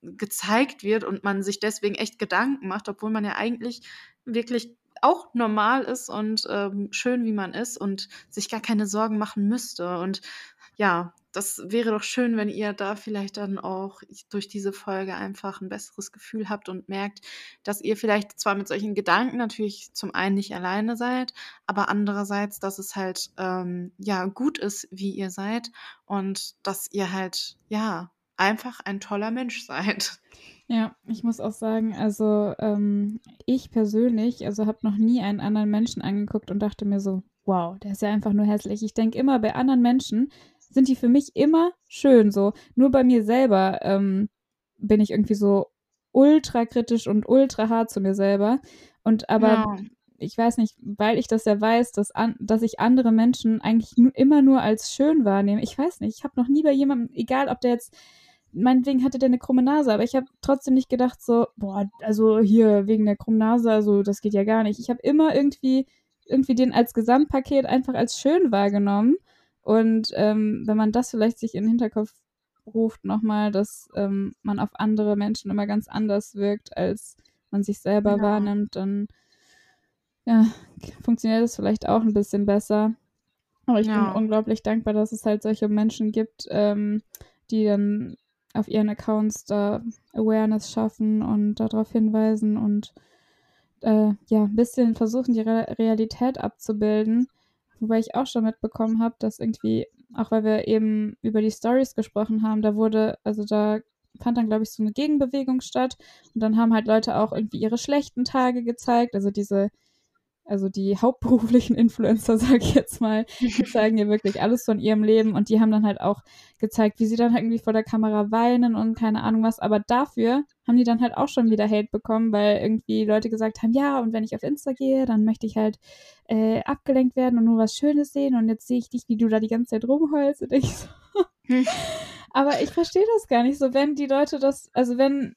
gezeigt wird und man sich deswegen echt Gedanken macht, obwohl man ja eigentlich wirklich auch normal ist und ähm, schön, wie man ist und sich gar keine Sorgen machen müsste. Und ja, das wäre doch schön, wenn ihr da vielleicht dann auch durch diese Folge einfach ein besseres Gefühl habt und merkt, dass ihr vielleicht zwar mit solchen Gedanken natürlich zum einen nicht alleine seid, aber andererseits, dass es halt ähm, ja gut ist, wie ihr seid und dass ihr halt ja einfach ein toller Mensch [laughs] seid. Ja, ich muss auch sagen, also ähm, ich persönlich, also habe noch nie einen anderen Menschen angeguckt und dachte mir so, wow, der ist ja einfach nur hässlich. Ich denke immer, bei anderen Menschen sind die für mich immer schön so. Nur bei mir selber ähm, bin ich irgendwie so ultra kritisch und ultra hart zu mir selber. Und aber ja. ich weiß nicht, weil ich das ja weiß, dass, an, dass ich andere Menschen eigentlich immer nur als schön wahrnehme. Ich weiß nicht, ich habe noch nie bei jemandem, egal ob der jetzt meinetwegen hatte der eine krumme Nase, aber ich habe trotzdem nicht gedacht so, boah, also hier wegen der krummen Nase, also das geht ja gar nicht. Ich habe immer irgendwie, irgendwie den als Gesamtpaket einfach als schön wahrgenommen. Und ähm, wenn man das vielleicht sich in den Hinterkopf ruft nochmal, dass ähm, man auf andere Menschen immer ganz anders wirkt, als man sich selber ja. wahrnimmt, dann ja, funktioniert das vielleicht auch ein bisschen besser. Aber ich ja. bin unglaublich dankbar, dass es halt solche Menschen gibt, ähm, die dann auf ihren Accounts da Awareness schaffen und darauf hinweisen und äh, ja, ein bisschen versuchen, die Re Realität abzubilden. Wobei ich auch schon mitbekommen habe, dass irgendwie, auch weil wir eben über die Stories gesprochen haben, da wurde, also da fand dann, glaube ich, so eine Gegenbewegung statt. Und dann haben halt Leute auch irgendwie ihre schlechten Tage gezeigt, also diese also die hauptberuflichen [laughs] Influencer, sage ich jetzt mal, die [laughs] zeigen ja wirklich alles von ihrem Leben und die haben dann halt auch gezeigt, wie sie dann halt irgendwie vor der Kamera weinen und keine Ahnung was. Aber dafür haben die dann halt auch schon wieder Hate bekommen, weil irgendwie Leute gesagt haben, ja, und wenn ich auf Insta gehe, dann möchte ich halt äh, abgelenkt werden und nur was Schönes sehen und jetzt sehe ich dich, wie du da die ganze Zeit rumheulst und ich so. Hm. [laughs] Aber ich verstehe das gar nicht so, wenn die Leute das, also wenn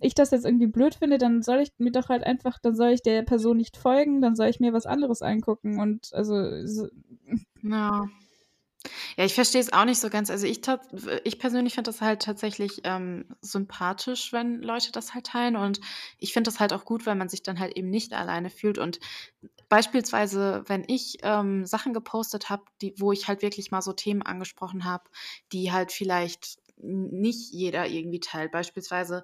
ich das jetzt irgendwie blöd finde, dann soll ich mir doch halt einfach, dann soll ich der Person nicht folgen, dann soll ich mir was anderes angucken und also. So. Ja. Ja, ich verstehe es auch nicht so ganz. Also ich, ich persönlich finde das halt tatsächlich ähm, sympathisch, wenn Leute das halt teilen. Und ich finde das halt auch gut, weil man sich dann halt eben nicht alleine fühlt. Und beispielsweise, wenn ich ähm, Sachen gepostet habe, wo ich halt wirklich mal so Themen angesprochen habe, die halt vielleicht nicht jeder irgendwie teilt. Beispielsweise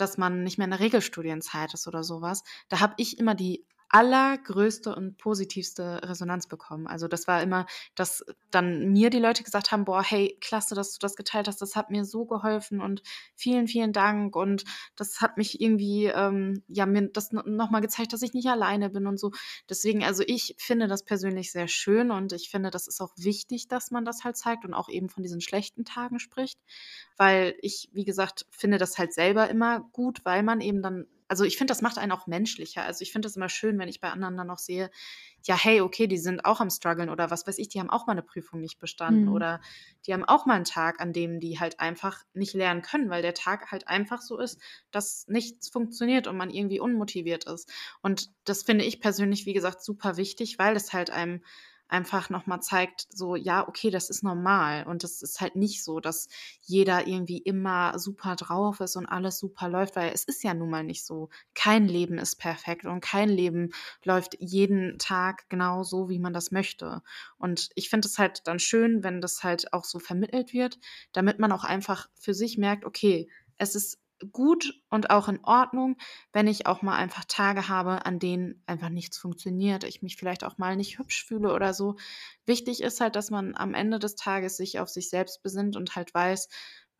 dass man nicht mehr in der Regelstudienzeit ist oder sowas, da habe ich immer die allergrößte und positivste Resonanz bekommen. Also das war immer, dass dann mir die Leute gesagt haben, boah, hey, klasse, dass du das geteilt hast, das hat mir so geholfen und vielen, vielen Dank und das hat mich irgendwie, ähm, ja, mir das nochmal gezeigt, dass ich nicht alleine bin und so. Deswegen, also ich finde das persönlich sehr schön und ich finde, das ist auch wichtig, dass man das halt zeigt und auch eben von diesen schlechten Tagen spricht, weil ich, wie gesagt, finde das halt selber immer gut, weil man eben dann also ich finde, das macht einen auch menschlicher. Also ich finde das immer schön, wenn ich bei anderen dann noch sehe, ja, hey, okay, die sind auch am struggeln oder was weiß ich, die haben auch mal eine Prüfung nicht bestanden mhm. oder die haben auch mal einen Tag, an dem die halt einfach nicht lernen können, weil der Tag halt einfach so ist, dass nichts funktioniert und man irgendwie unmotiviert ist. Und das finde ich persönlich, wie gesagt, super wichtig, weil es halt einem einfach nochmal zeigt, so, ja, okay, das ist normal. Und es ist halt nicht so, dass jeder irgendwie immer super drauf ist und alles super läuft, weil es ist ja nun mal nicht so. Kein Leben ist perfekt und kein Leben läuft jeden Tag genau so, wie man das möchte. Und ich finde es halt dann schön, wenn das halt auch so vermittelt wird, damit man auch einfach für sich merkt, okay, es ist gut und auch in Ordnung, wenn ich auch mal einfach Tage habe, an denen einfach nichts funktioniert, ich mich vielleicht auch mal nicht hübsch fühle oder so. Wichtig ist halt, dass man am Ende des Tages sich auf sich selbst besinnt und halt weiß,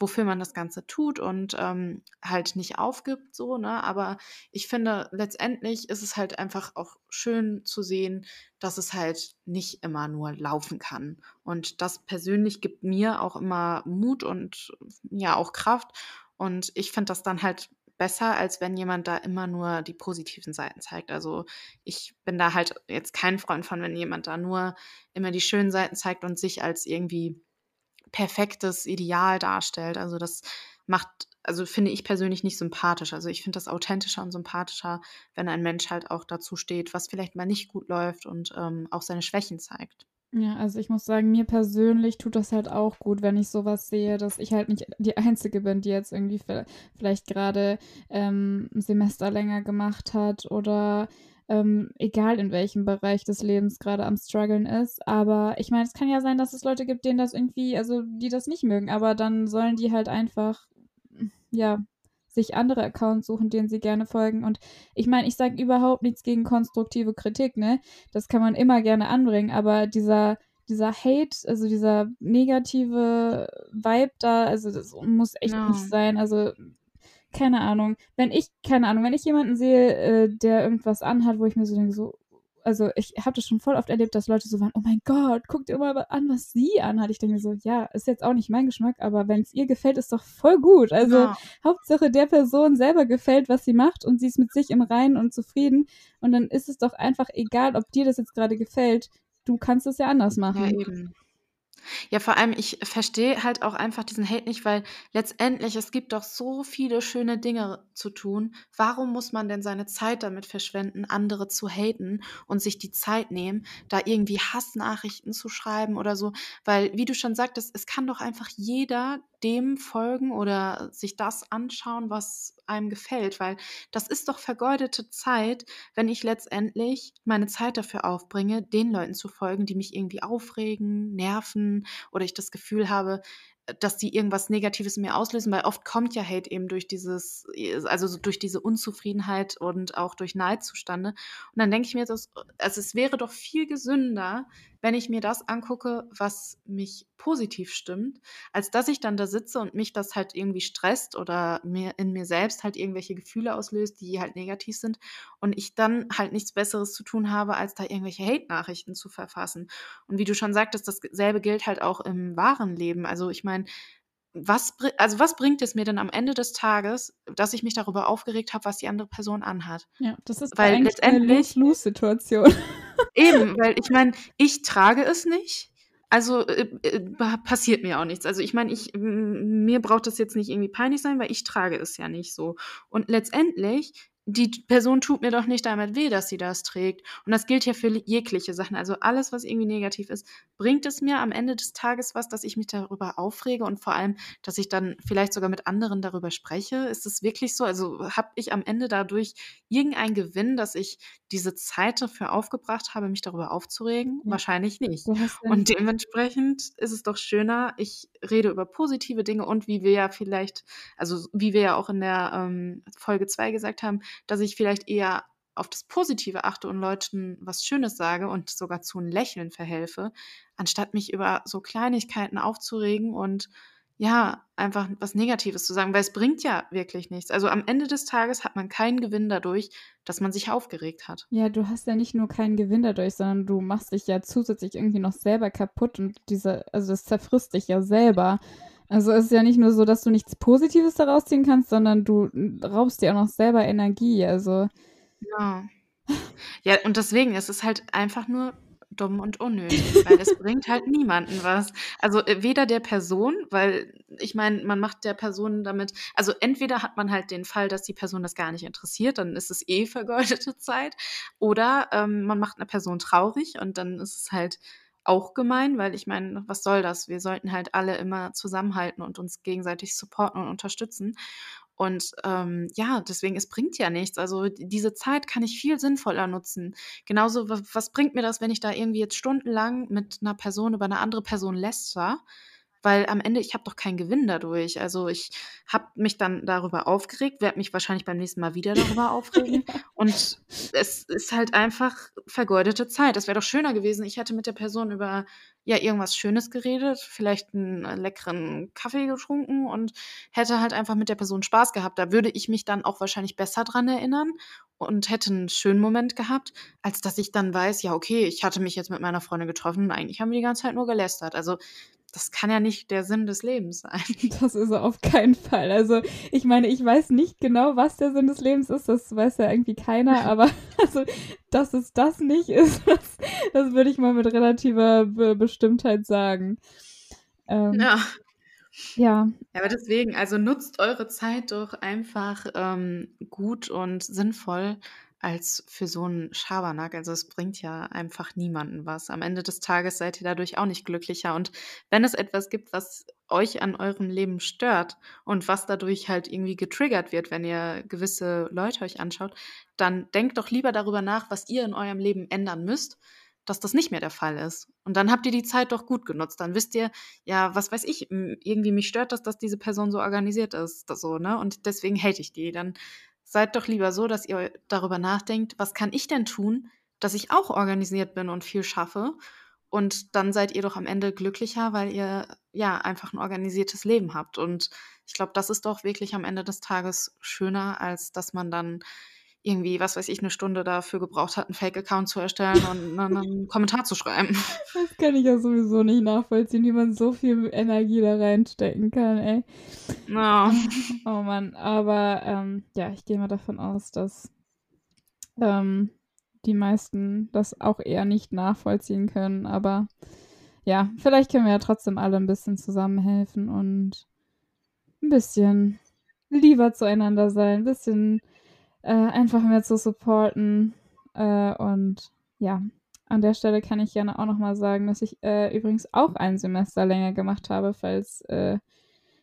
wofür man das Ganze tut und ähm, halt nicht aufgibt, so, ne? Aber ich finde, letztendlich ist es halt einfach auch schön zu sehen, dass es halt nicht immer nur laufen kann. Und das persönlich gibt mir auch immer Mut und ja auch Kraft. Und ich finde das dann halt besser, als wenn jemand da immer nur die positiven Seiten zeigt. Also ich bin da halt jetzt kein Freund von, wenn jemand da nur immer die schönen Seiten zeigt und sich als irgendwie perfektes Ideal darstellt. Also das macht, also finde ich persönlich nicht sympathisch. Also ich finde das authentischer und sympathischer, wenn ein Mensch halt auch dazu steht, was vielleicht mal nicht gut läuft und ähm, auch seine Schwächen zeigt. Ja, also ich muss sagen, mir persönlich tut das halt auch gut, wenn ich sowas sehe, dass ich halt nicht die Einzige bin, die jetzt irgendwie vielleicht gerade ähm, ein Semester länger gemacht hat oder ähm, egal in welchem Bereich des Lebens gerade am struggeln ist. Aber ich meine, es kann ja sein, dass es Leute gibt, denen das irgendwie, also die das nicht mögen, aber dann sollen die halt einfach, ja, sich andere Accounts suchen, denen sie gerne folgen. Und ich meine, ich sage überhaupt nichts gegen konstruktive Kritik, ne? Das kann man immer gerne anbringen, aber dieser, dieser Hate, also dieser negative Vibe da, also das muss echt no. nicht sein. Also keine Ahnung, wenn ich, keine Ahnung, wenn ich jemanden sehe, äh, der irgendwas anhat, wo ich mir so denke, so, also ich habe das schon voll oft erlebt, dass Leute so waren, oh mein Gott, guck dir mal an, was sie anhat. Ich denke mir so, ja, ist jetzt auch nicht mein Geschmack, aber wenn es ihr gefällt, ist doch voll gut. Also ja. Hauptsache der Person selber gefällt, was sie macht und sie ist mit sich im Reinen und zufrieden. Und dann ist es doch einfach egal, ob dir das jetzt gerade gefällt. Du kannst es ja anders machen. Ja, eben. Ja, vor allem, ich verstehe halt auch einfach diesen Hate nicht, weil letztendlich es gibt doch so viele schöne Dinge zu tun. Warum muss man denn seine Zeit damit verschwenden, andere zu haten und sich die Zeit nehmen, da irgendwie Hassnachrichten zu schreiben oder so? Weil, wie du schon sagtest, es kann doch einfach jeder dem folgen oder sich das anschauen, was einem gefällt, weil das ist doch vergeudete Zeit, wenn ich letztendlich meine Zeit dafür aufbringe, den Leuten zu folgen, die mich irgendwie aufregen, nerven oder ich das Gefühl habe, dass die irgendwas Negatives in mir auslösen, weil oft kommt ja Hate eben durch dieses, also durch diese Unzufriedenheit und auch durch Neid zustande. Und dann denke ich mir, das, also es wäre doch viel gesünder, wenn ich mir das angucke, was mich positiv stimmt, als dass ich dann da sitze und mich das halt irgendwie stresst oder mir in mir selbst halt irgendwelche Gefühle auslöst, die halt negativ sind und ich dann halt nichts Besseres zu tun habe, als da irgendwelche Hate-Nachrichten zu verfassen. Und wie du schon sagtest, dasselbe gilt halt auch im wahren Leben. Also ich meine, was, also was bringt es mir denn am Ende des Tages, dass ich mich darüber aufgeregt habe, was die andere Person anhat? Ja, das ist weil letztendlich eine Lose-Situation. [laughs] Eben, weil ich meine, ich trage es nicht. Also äh, äh, passiert mir auch nichts. Also ich meine, ich mir braucht das jetzt nicht irgendwie peinlich sein, weil ich trage es ja nicht so. Und letztendlich die Person tut mir doch nicht damit weh, dass sie das trägt. Und das gilt ja für jegliche Sachen. Also alles, was irgendwie negativ ist, bringt es mir am Ende des Tages was, dass ich mich darüber aufrege und vor allem, dass ich dann vielleicht sogar mit anderen darüber spreche. Ist es wirklich so? Also habe ich am Ende dadurch irgendeinen Gewinn, dass ich diese Zeit dafür aufgebracht habe, mich darüber aufzuregen? Ja. Wahrscheinlich nicht. Und dementsprechend ist es doch schöner, ich rede über positive Dinge und wie wir ja vielleicht, also wie wir ja auch in der ähm, Folge 2 gesagt haben, dass ich vielleicht eher auf das Positive achte und Leuten was Schönes sage und sogar zu einem Lächeln verhelfe, anstatt mich über so Kleinigkeiten aufzuregen und ja, einfach was Negatives zu sagen, weil es bringt ja wirklich nichts. Also am Ende des Tages hat man keinen Gewinn dadurch, dass man sich aufgeregt hat. Ja, du hast ja nicht nur keinen Gewinn dadurch, sondern du machst dich ja zusätzlich irgendwie noch selber kaputt und diese, also das zerfrisst dich ja selber. Also es ist ja nicht nur so, dass du nichts Positives daraus ziehen kannst, sondern du raubst dir auch noch selber Energie. Also. Ja. Ja, und deswegen ist es halt einfach nur dumm und unnötig, weil es bringt halt niemanden was. Also äh, weder der Person, weil ich meine, man macht der Person damit, also entweder hat man halt den Fall, dass die Person das gar nicht interessiert, dann ist es eh vergeudete Zeit, oder ähm, man macht eine Person traurig und dann ist es halt auch gemein, weil ich meine, was soll das? Wir sollten halt alle immer zusammenhalten und uns gegenseitig supporten und unterstützen. Und ähm, ja, deswegen, es bringt ja nichts. Also diese Zeit kann ich viel sinnvoller nutzen. Genauso, was, bringt mir das, wenn ich da irgendwie jetzt stundenlang mit einer Person über eine andere Person läster? Weil am Ende, ich habe doch keinen Gewinn dadurch. Also ich habe mich dann darüber aufgeregt, werde mich wahrscheinlich beim nächsten Mal wieder darüber [laughs] aufregen. Und es ist halt einfach vergeudete Zeit. Es wäre doch schöner gewesen, ich hätte mit der Person über ja irgendwas Schönes geredet, vielleicht einen äh, leckeren Kaffee getrunken und hätte halt einfach mit der Person Spaß gehabt. Da würde ich mich dann auch wahrscheinlich besser dran erinnern und hätte einen schönen Moment gehabt, als dass ich dann weiß, ja, okay, ich hatte mich jetzt mit meiner Freundin getroffen und eigentlich haben wir die ganze Zeit nur gelästert. Also das kann ja nicht der Sinn des Lebens sein. [laughs] Das ist auf keinen Fall. Also ich meine, ich weiß nicht genau, was der Sinn des Lebens ist. Das weiß ja irgendwie keiner. [laughs] Aber [laughs] also, dass es das nicht ist, das, das würde ich mal mit relativer Be Bestimmtheit sagen. Ähm, ja. Ja. Aber deswegen, also nutzt eure Zeit doch einfach ähm, gut und sinnvoll als für so einen Schabernack. Also es bringt ja einfach niemanden was. Am Ende des Tages seid ihr dadurch auch nicht glücklicher. Und wenn es etwas gibt, was euch an eurem Leben stört und was dadurch halt irgendwie getriggert wird, wenn ihr gewisse Leute euch anschaut, dann denkt doch lieber darüber nach, was ihr in eurem Leben ändern müsst, dass das nicht mehr der Fall ist. Und dann habt ihr die Zeit doch gut genutzt. Dann wisst ihr, ja, was weiß ich, irgendwie mich stört das, dass diese Person so organisiert ist, so, ne? Und deswegen hate ich die. Dann seid doch lieber so, dass ihr darüber nachdenkt, was kann ich denn tun, dass ich auch organisiert bin und viel schaffe. Und dann seid ihr doch am Ende glücklicher, weil ihr ja einfach ein organisiertes Leben habt. Und ich glaube, das ist doch wirklich am Ende des Tages schöner, als dass man dann irgendwie, was weiß ich, eine Stunde dafür gebraucht hat, einen Fake-Account zu erstellen und einen Kommentar zu schreiben. [laughs] Das kann ich ja sowieso nicht nachvollziehen, wie man so viel Energie da reinstecken kann, ey. No. [laughs] Oh Mann, aber ähm, ja, ich gehe mal davon aus, dass ähm, die meisten das auch eher nicht nachvollziehen können, aber ja, vielleicht können wir ja trotzdem alle ein bisschen zusammenhelfen und ein bisschen lieber zueinander sein, ein bisschen äh, einfach mehr zu supporten. Äh, und ja, an der Stelle kann ich gerne auch nochmal sagen, dass ich äh, übrigens auch ein Semester länger gemacht habe, falls äh,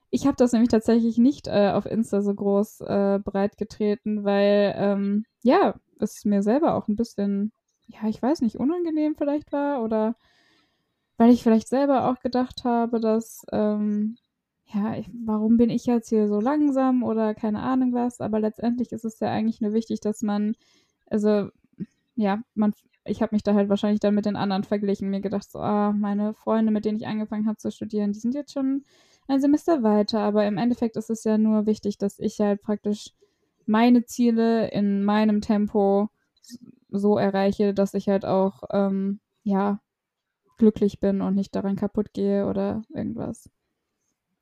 ich habe das nämlich tatsächlich nicht äh, auf Insta so groß äh, breit getreten, weil ähm, ja, es mir selber auch ein bisschen, ja, ich weiß nicht, unangenehm vielleicht war oder weil ich vielleicht selber auch gedacht habe, dass ähm, ja, warum bin ich jetzt hier so langsam oder keine Ahnung was, aber letztendlich ist es ja eigentlich nur wichtig, dass man, also, ja, man, ich habe mich da halt wahrscheinlich dann mit den anderen verglichen, mir gedacht, so, ah, meine Freunde, mit denen ich angefangen habe zu studieren, die sind jetzt schon ein Semester weiter, aber im Endeffekt ist es ja nur wichtig, dass ich halt praktisch meine Ziele in meinem Tempo so erreiche, dass ich halt auch, ähm, ja, glücklich bin und nicht daran kaputt gehe oder irgendwas.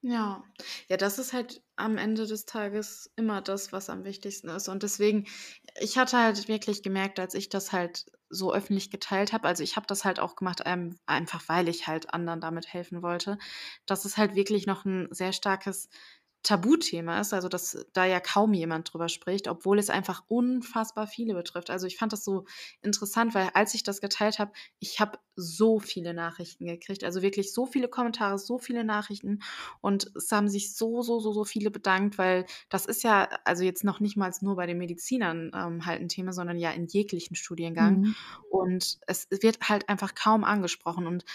Ja. Ja, das ist halt am Ende des Tages immer das, was am wichtigsten ist. Und deswegen, ich hatte halt wirklich gemerkt, als ich das halt so öffentlich geteilt habe, also ich habe das halt auch gemacht, ähm, einfach weil ich halt anderen damit helfen wollte, dass es halt wirklich noch ein sehr starkes Tabuthema ist, also dass da ja kaum jemand drüber spricht, obwohl es einfach unfassbar viele betrifft. Also ich fand das so interessant, weil als ich das geteilt habe, ich habe so viele Nachrichten gekriegt, also wirklich so viele Kommentare, so viele Nachrichten und es haben sich so, so, so, so viele bedankt, weil das ist ja also jetzt noch nicht mal nur bei den Medizinern ähm, halt ein Thema, sondern ja in jeglichen Studiengang mhm. und es wird halt einfach kaum angesprochen und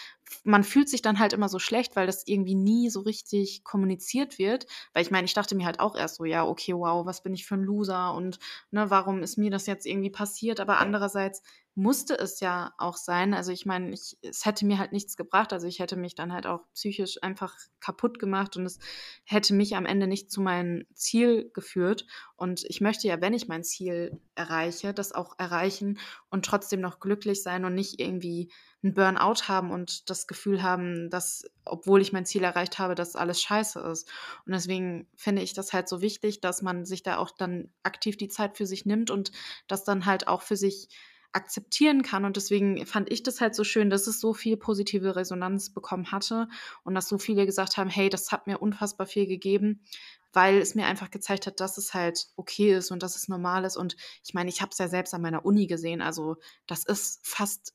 man fühlt sich dann halt immer so schlecht, weil das irgendwie nie so richtig kommuniziert wird. Weil ich meine, ich dachte mir halt auch erst so, ja, okay, wow, was bin ich für ein Loser und ne, warum ist mir das jetzt irgendwie passiert? Aber andererseits musste es ja auch sein. Also ich meine, ich, es hätte mir halt nichts gebracht. Also ich hätte mich dann halt auch psychisch einfach kaputt gemacht und es hätte mich am Ende nicht zu meinem Ziel geführt. Und ich möchte ja, wenn ich mein Ziel erreiche, das auch erreichen und trotzdem noch glücklich sein und nicht irgendwie ein Burnout haben und das Gefühl haben, dass, obwohl ich mein Ziel erreicht habe, dass alles scheiße ist. Und deswegen finde ich das halt so wichtig, dass man sich da auch dann aktiv die Zeit für sich nimmt und das dann halt auch für sich akzeptieren kann. Und deswegen fand ich das halt so schön, dass es so viel positive Resonanz bekommen hatte und dass so viele gesagt haben, hey, das hat mir unfassbar viel gegeben, weil es mir einfach gezeigt hat, dass es halt okay ist und dass es normal ist. Und ich meine, ich habe es ja selbst an meiner Uni gesehen. Also das ist fast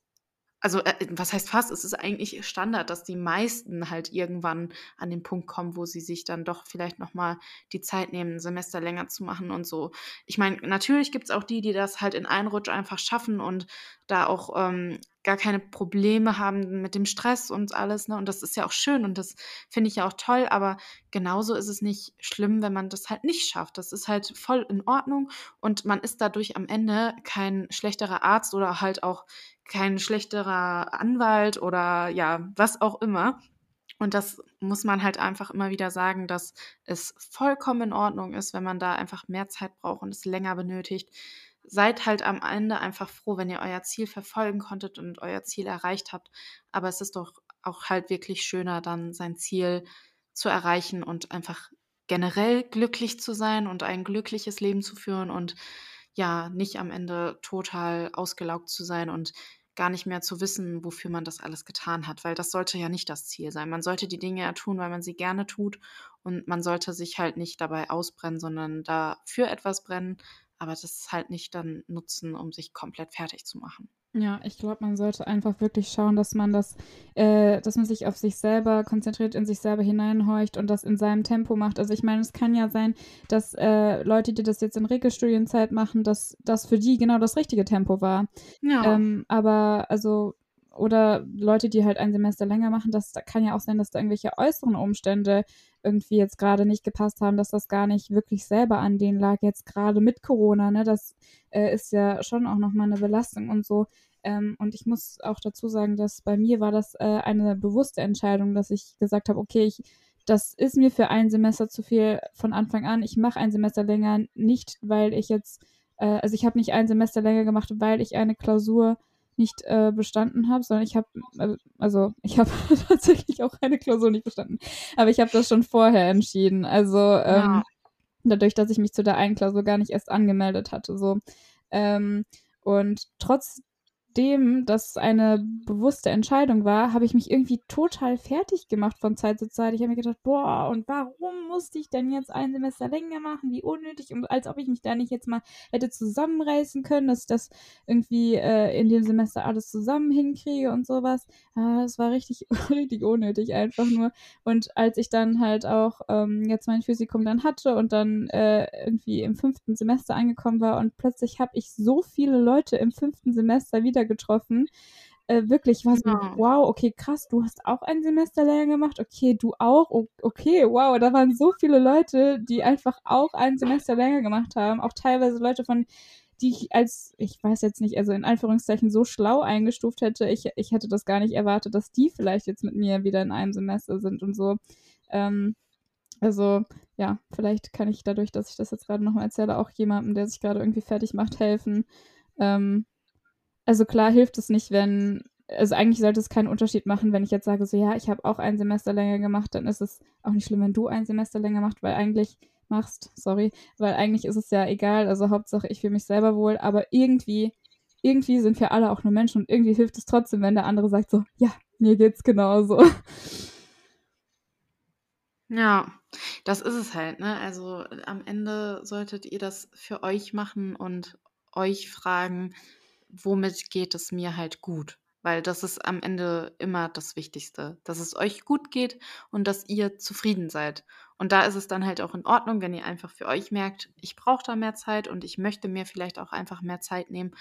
also äh, was heißt fast, es ist eigentlich Standard, dass die meisten halt irgendwann an den Punkt kommen, wo sie sich dann doch vielleicht nochmal die Zeit nehmen, ein Semester länger zu machen und so. Ich meine, natürlich gibt es auch die, die das halt in einen Rutsch einfach schaffen und da auch ähm, gar keine Probleme haben mit dem Stress und alles. Ne? Und das ist ja auch schön und das finde ich ja auch toll. Aber genauso ist es nicht schlimm, wenn man das halt nicht schafft. Das ist halt voll in Ordnung und man ist dadurch am Ende kein schlechterer Arzt oder halt auch kein schlechterer Anwalt oder ja, was auch immer. Und das muss man halt einfach immer wieder sagen, dass es vollkommen in Ordnung ist, wenn man da einfach mehr Zeit braucht und es länger benötigt seid halt am Ende einfach froh, wenn ihr euer Ziel verfolgen konntet und euer Ziel erreicht habt. Aber es ist doch auch halt wirklich schöner, dann sein Ziel zu erreichen und einfach generell glücklich zu sein und ein glückliches Leben zu führen und ja, nicht am Ende total ausgelaugt zu sein und gar nicht mehr zu wissen, wofür man das alles getan hat, weil das sollte ja nicht das Ziel sein. Man sollte die Dinge ja tun, weil man sie gerne tut und man sollte sich halt nicht dabei ausbrennen, sondern dafür etwas brennen, aber das halt nicht dann nutzen, um sich komplett fertig zu machen. Ja, ich glaube, man sollte einfach wirklich schauen, dass man das, äh, dass man sich auf sich selber konzentriert, in sich selber hineinhorcht und das in seinem Tempo macht. Also ich meine, es kann ja sein, dass äh, Leute, die das jetzt in Regelstudienzeit machen, dass das für die genau das richtige Tempo war. Ja. Ähm, aber also oder Leute, die halt ein Semester länger machen, das kann ja auch sein, dass da irgendwelche äußeren Umstände irgendwie jetzt gerade nicht gepasst haben, dass das gar nicht wirklich selber an denen lag, jetzt gerade mit Corona, ne? Das äh, ist ja schon auch nochmal eine Belastung und so. Ähm, und ich muss auch dazu sagen, dass bei mir war das äh, eine bewusste Entscheidung, dass ich gesagt habe, okay, ich, das ist mir für ein Semester zu viel von Anfang an. Ich mache ein Semester länger, nicht weil ich jetzt, äh, also ich habe nicht ein Semester länger gemacht, weil ich eine Klausur nicht äh, bestanden habe, sondern ich habe, äh, also ich habe [laughs] tatsächlich auch eine Klausur nicht bestanden. Aber ich habe das schon vorher entschieden. Also ähm, ja. dadurch, dass ich mich zu der einen Klausur gar nicht erst angemeldet hatte. So. Ähm, und trotz nachdem das eine bewusste Entscheidung war, habe ich mich irgendwie total fertig gemacht von Zeit zu Zeit. Ich habe mir gedacht, boah, und warum musste ich denn jetzt ein Semester länger machen? Wie unnötig. Und als ob ich mich da nicht jetzt mal hätte zusammenreißen können, dass ich das irgendwie äh, in dem Semester alles zusammen hinkriege und sowas. Ah, das war richtig, [laughs] richtig unnötig einfach nur. Und als ich dann halt auch ähm, jetzt mein Physikum dann hatte und dann äh, irgendwie im fünften Semester angekommen war und plötzlich habe ich so viele Leute im fünften Semester wieder getroffen. Äh, wirklich, war so, ja. wow, okay, krass, du hast auch ein Semester länger gemacht, okay, du auch, okay, wow, da waren so viele Leute, die einfach auch ein Semester länger gemacht haben, auch teilweise Leute von, die ich als, ich weiß jetzt nicht, also in Anführungszeichen so schlau eingestuft hätte, ich, ich hätte das gar nicht erwartet, dass die vielleicht jetzt mit mir wieder in einem Semester sind und so. Ähm, also, ja, vielleicht kann ich dadurch, dass ich das jetzt gerade nochmal erzähle, auch jemandem, der sich gerade irgendwie fertig macht, helfen. Ähm, also klar hilft es nicht, wenn, also eigentlich sollte es keinen Unterschied machen, wenn ich jetzt sage, so ja, ich habe auch ein Semester länger gemacht, dann ist es auch nicht schlimm, wenn du ein Semester länger machst, weil eigentlich machst, sorry, weil eigentlich ist es ja egal, also Hauptsache ich fühle mich selber wohl, aber irgendwie, irgendwie sind wir alle auch nur Menschen und irgendwie hilft es trotzdem, wenn der andere sagt so, ja, mir geht's genauso. Ja, das ist es halt, ne? Also am Ende solltet ihr das für euch machen und euch fragen, womit geht es mir halt gut? Weil das ist am Ende immer das Wichtigste, dass es euch gut geht und dass ihr zufrieden seid. Und da ist es dann halt auch in Ordnung, wenn ihr einfach für euch merkt, ich brauche da mehr Zeit und ich möchte mir vielleicht auch einfach mehr Zeit nehmen.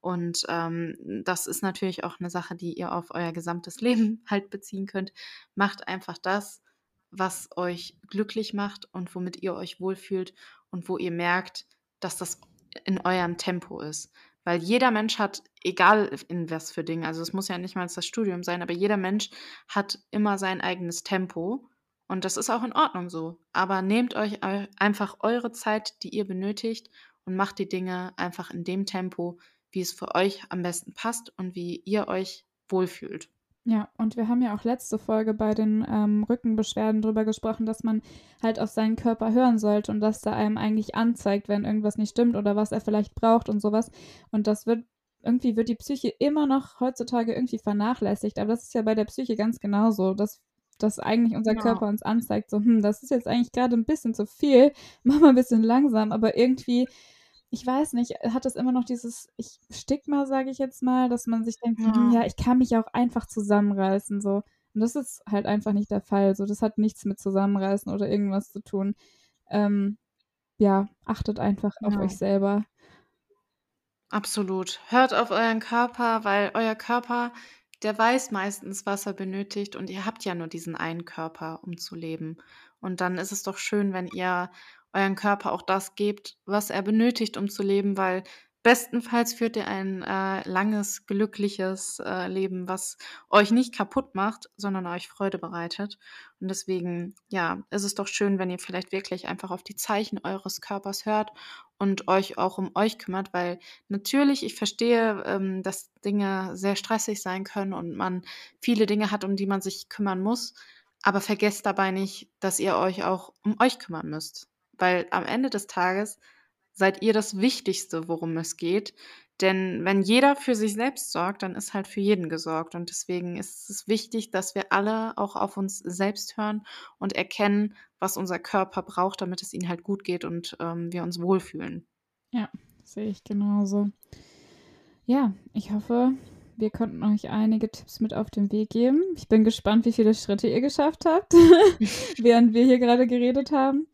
Und ähm, das ist natürlich auch eine Sache, die ihr auf euer gesamtes [laughs] Leben halt beziehen könnt. Macht einfach das, was euch glücklich macht und womit ihr euch wohlfühlt und wo ihr merkt, dass das in eurem Tempo ist. Weil jeder Mensch hat, egal in was für Dinge, also es muss ja nicht mal das Studium sein, aber jeder Mensch hat immer sein eigenes Tempo. Und das ist auch in Ordnung so. Aber nehmt euch einfach eure Zeit, die ihr benötigt und macht die Dinge einfach in dem Tempo, wie es für euch am besten passt und wie ihr euch wohlfühlt. Ja, und wir haben ja auch letzte Folge bei den ähm, Rückenbeschwerden darüber gesprochen, dass man halt auf seinen Körper hören sollte und dass er einem eigentlich anzeigt, wenn irgendwas nicht stimmt oder was er vielleicht braucht und sowas. Und das wird irgendwie wird die Psyche immer noch heutzutage irgendwie vernachlässigt. Aber das ist ja bei der Psyche ganz genauso, dass, dass eigentlich unser ja. Körper uns anzeigt, so, hm, das ist jetzt eigentlich gerade ein bisschen zu viel, [laughs] mach mal ein bisschen langsam, aber irgendwie, ich weiß nicht, hat es immer noch dieses ich, Stigma, sage ich jetzt mal, dass man sich denkt, ja. Hm, ja, ich kann mich auch einfach zusammenreißen, so. Und das ist halt einfach nicht der Fall. So, das hat nichts mit Zusammenreißen oder irgendwas zu tun. Ähm, ja, achtet einfach auf euch selber. Absolut. Hört auf euren Körper, weil euer Körper, der weiß meistens, was er benötigt und ihr habt ja nur diesen einen Körper, um zu leben. Und dann ist es doch schön, wenn ihr euren Körper auch das gebt, was er benötigt, um zu leben, weil Bestenfalls führt ihr ein äh, langes, glückliches äh, Leben, was euch nicht kaputt macht, sondern euch Freude bereitet. Und deswegen, ja, ist es doch schön, wenn ihr vielleicht wirklich einfach auf die Zeichen eures Körpers hört und euch auch um euch kümmert, weil natürlich, ich verstehe, ähm, dass Dinge sehr stressig sein können und man viele Dinge hat, um die man sich kümmern muss. Aber vergesst dabei nicht, dass ihr euch auch um euch kümmern müsst. Weil am Ende des Tages seid ihr das Wichtigste, worum es geht. Denn wenn jeder für sich selbst sorgt, dann ist halt für jeden gesorgt. Und deswegen ist es wichtig, dass wir alle auch auf uns selbst hören und erkennen, was unser Körper braucht, damit es ihnen halt gut geht und ähm, wir uns wohlfühlen. Ja, sehe ich genauso. Ja, ich hoffe, wir konnten euch einige Tipps mit auf den Weg geben. Ich bin gespannt, wie viele Schritte ihr geschafft habt, [laughs] während wir hier gerade geredet haben.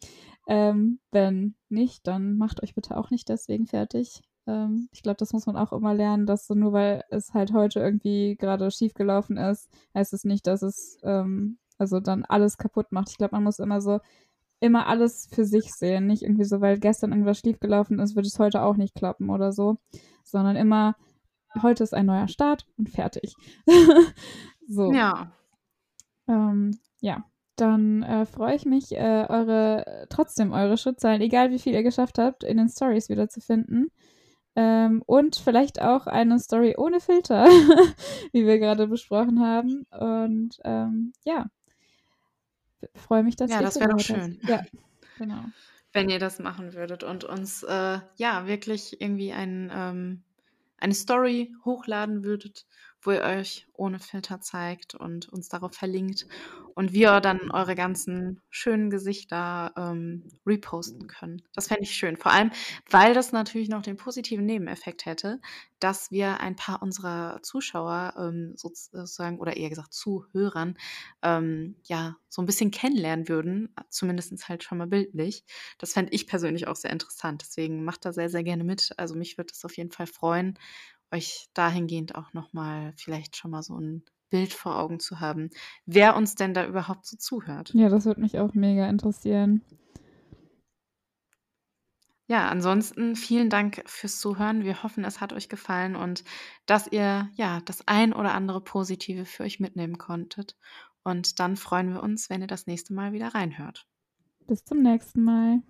Ähm, wenn nicht, dann macht euch bitte auch nicht deswegen fertig. Ähm, ich glaube, das muss man auch immer lernen, dass so nur weil es halt heute irgendwie gerade schief gelaufen ist, heißt es nicht, dass es ähm, also dann alles kaputt macht. Ich glaube, man muss immer so immer alles für sich sehen. Nicht irgendwie so, weil gestern irgendwas schief gelaufen ist, wird es heute auch nicht klappen oder so. Sondern immer, heute ist ein neuer Start und fertig. [laughs] so. Ja. Ähm, ja, dann äh, freue ich mich, äh, eure, trotzdem eure Schrittzahlen, egal wie viel ihr geschafft habt, in den Stories wiederzufinden. Ähm, und vielleicht auch eine Story ohne Filter, [laughs] wie wir gerade besprochen haben. Und ähm, ja, freue mich, dass ja, ihr das wäre doch schön. Ja, [laughs] genau. Wenn ihr das machen würdet und uns äh, ja wirklich irgendwie ein, ähm, eine Story hochladen würdet, wo ihr euch ohne Filter zeigt und uns darauf verlinkt und wir dann eure ganzen schönen Gesichter ähm, reposten können. Das fände ich schön. Vor allem, weil das natürlich noch den positiven Nebeneffekt hätte, dass wir ein paar unserer Zuschauer ähm, sozusagen oder eher gesagt Zuhörern ähm, ja so ein bisschen kennenlernen würden, zumindest halt schon mal bildlich. Das fände ich persönlich auch sehr interessant. Deswegen macht da sehr, sehr gerne mit. Also mich würde es auf jeden Fall freuen euch dahingehend auch nochmal vielleicht schon mal so ein Bild vor Augen zu haben, wer uns denn da überhaupt so zuhört. Ja, das würde mich auch mega interessieren. Ja, ansonsten vielen Dank fürs Zuhören. Wir hoffen, es hat euch gefallen und dass ihr ja das ein oder andere Positive für euch mitnehmen konntet. Und dann freuen wir uns, wenn ihr das nächste Mal wieder reinhört. Bis zum nächsten Mal.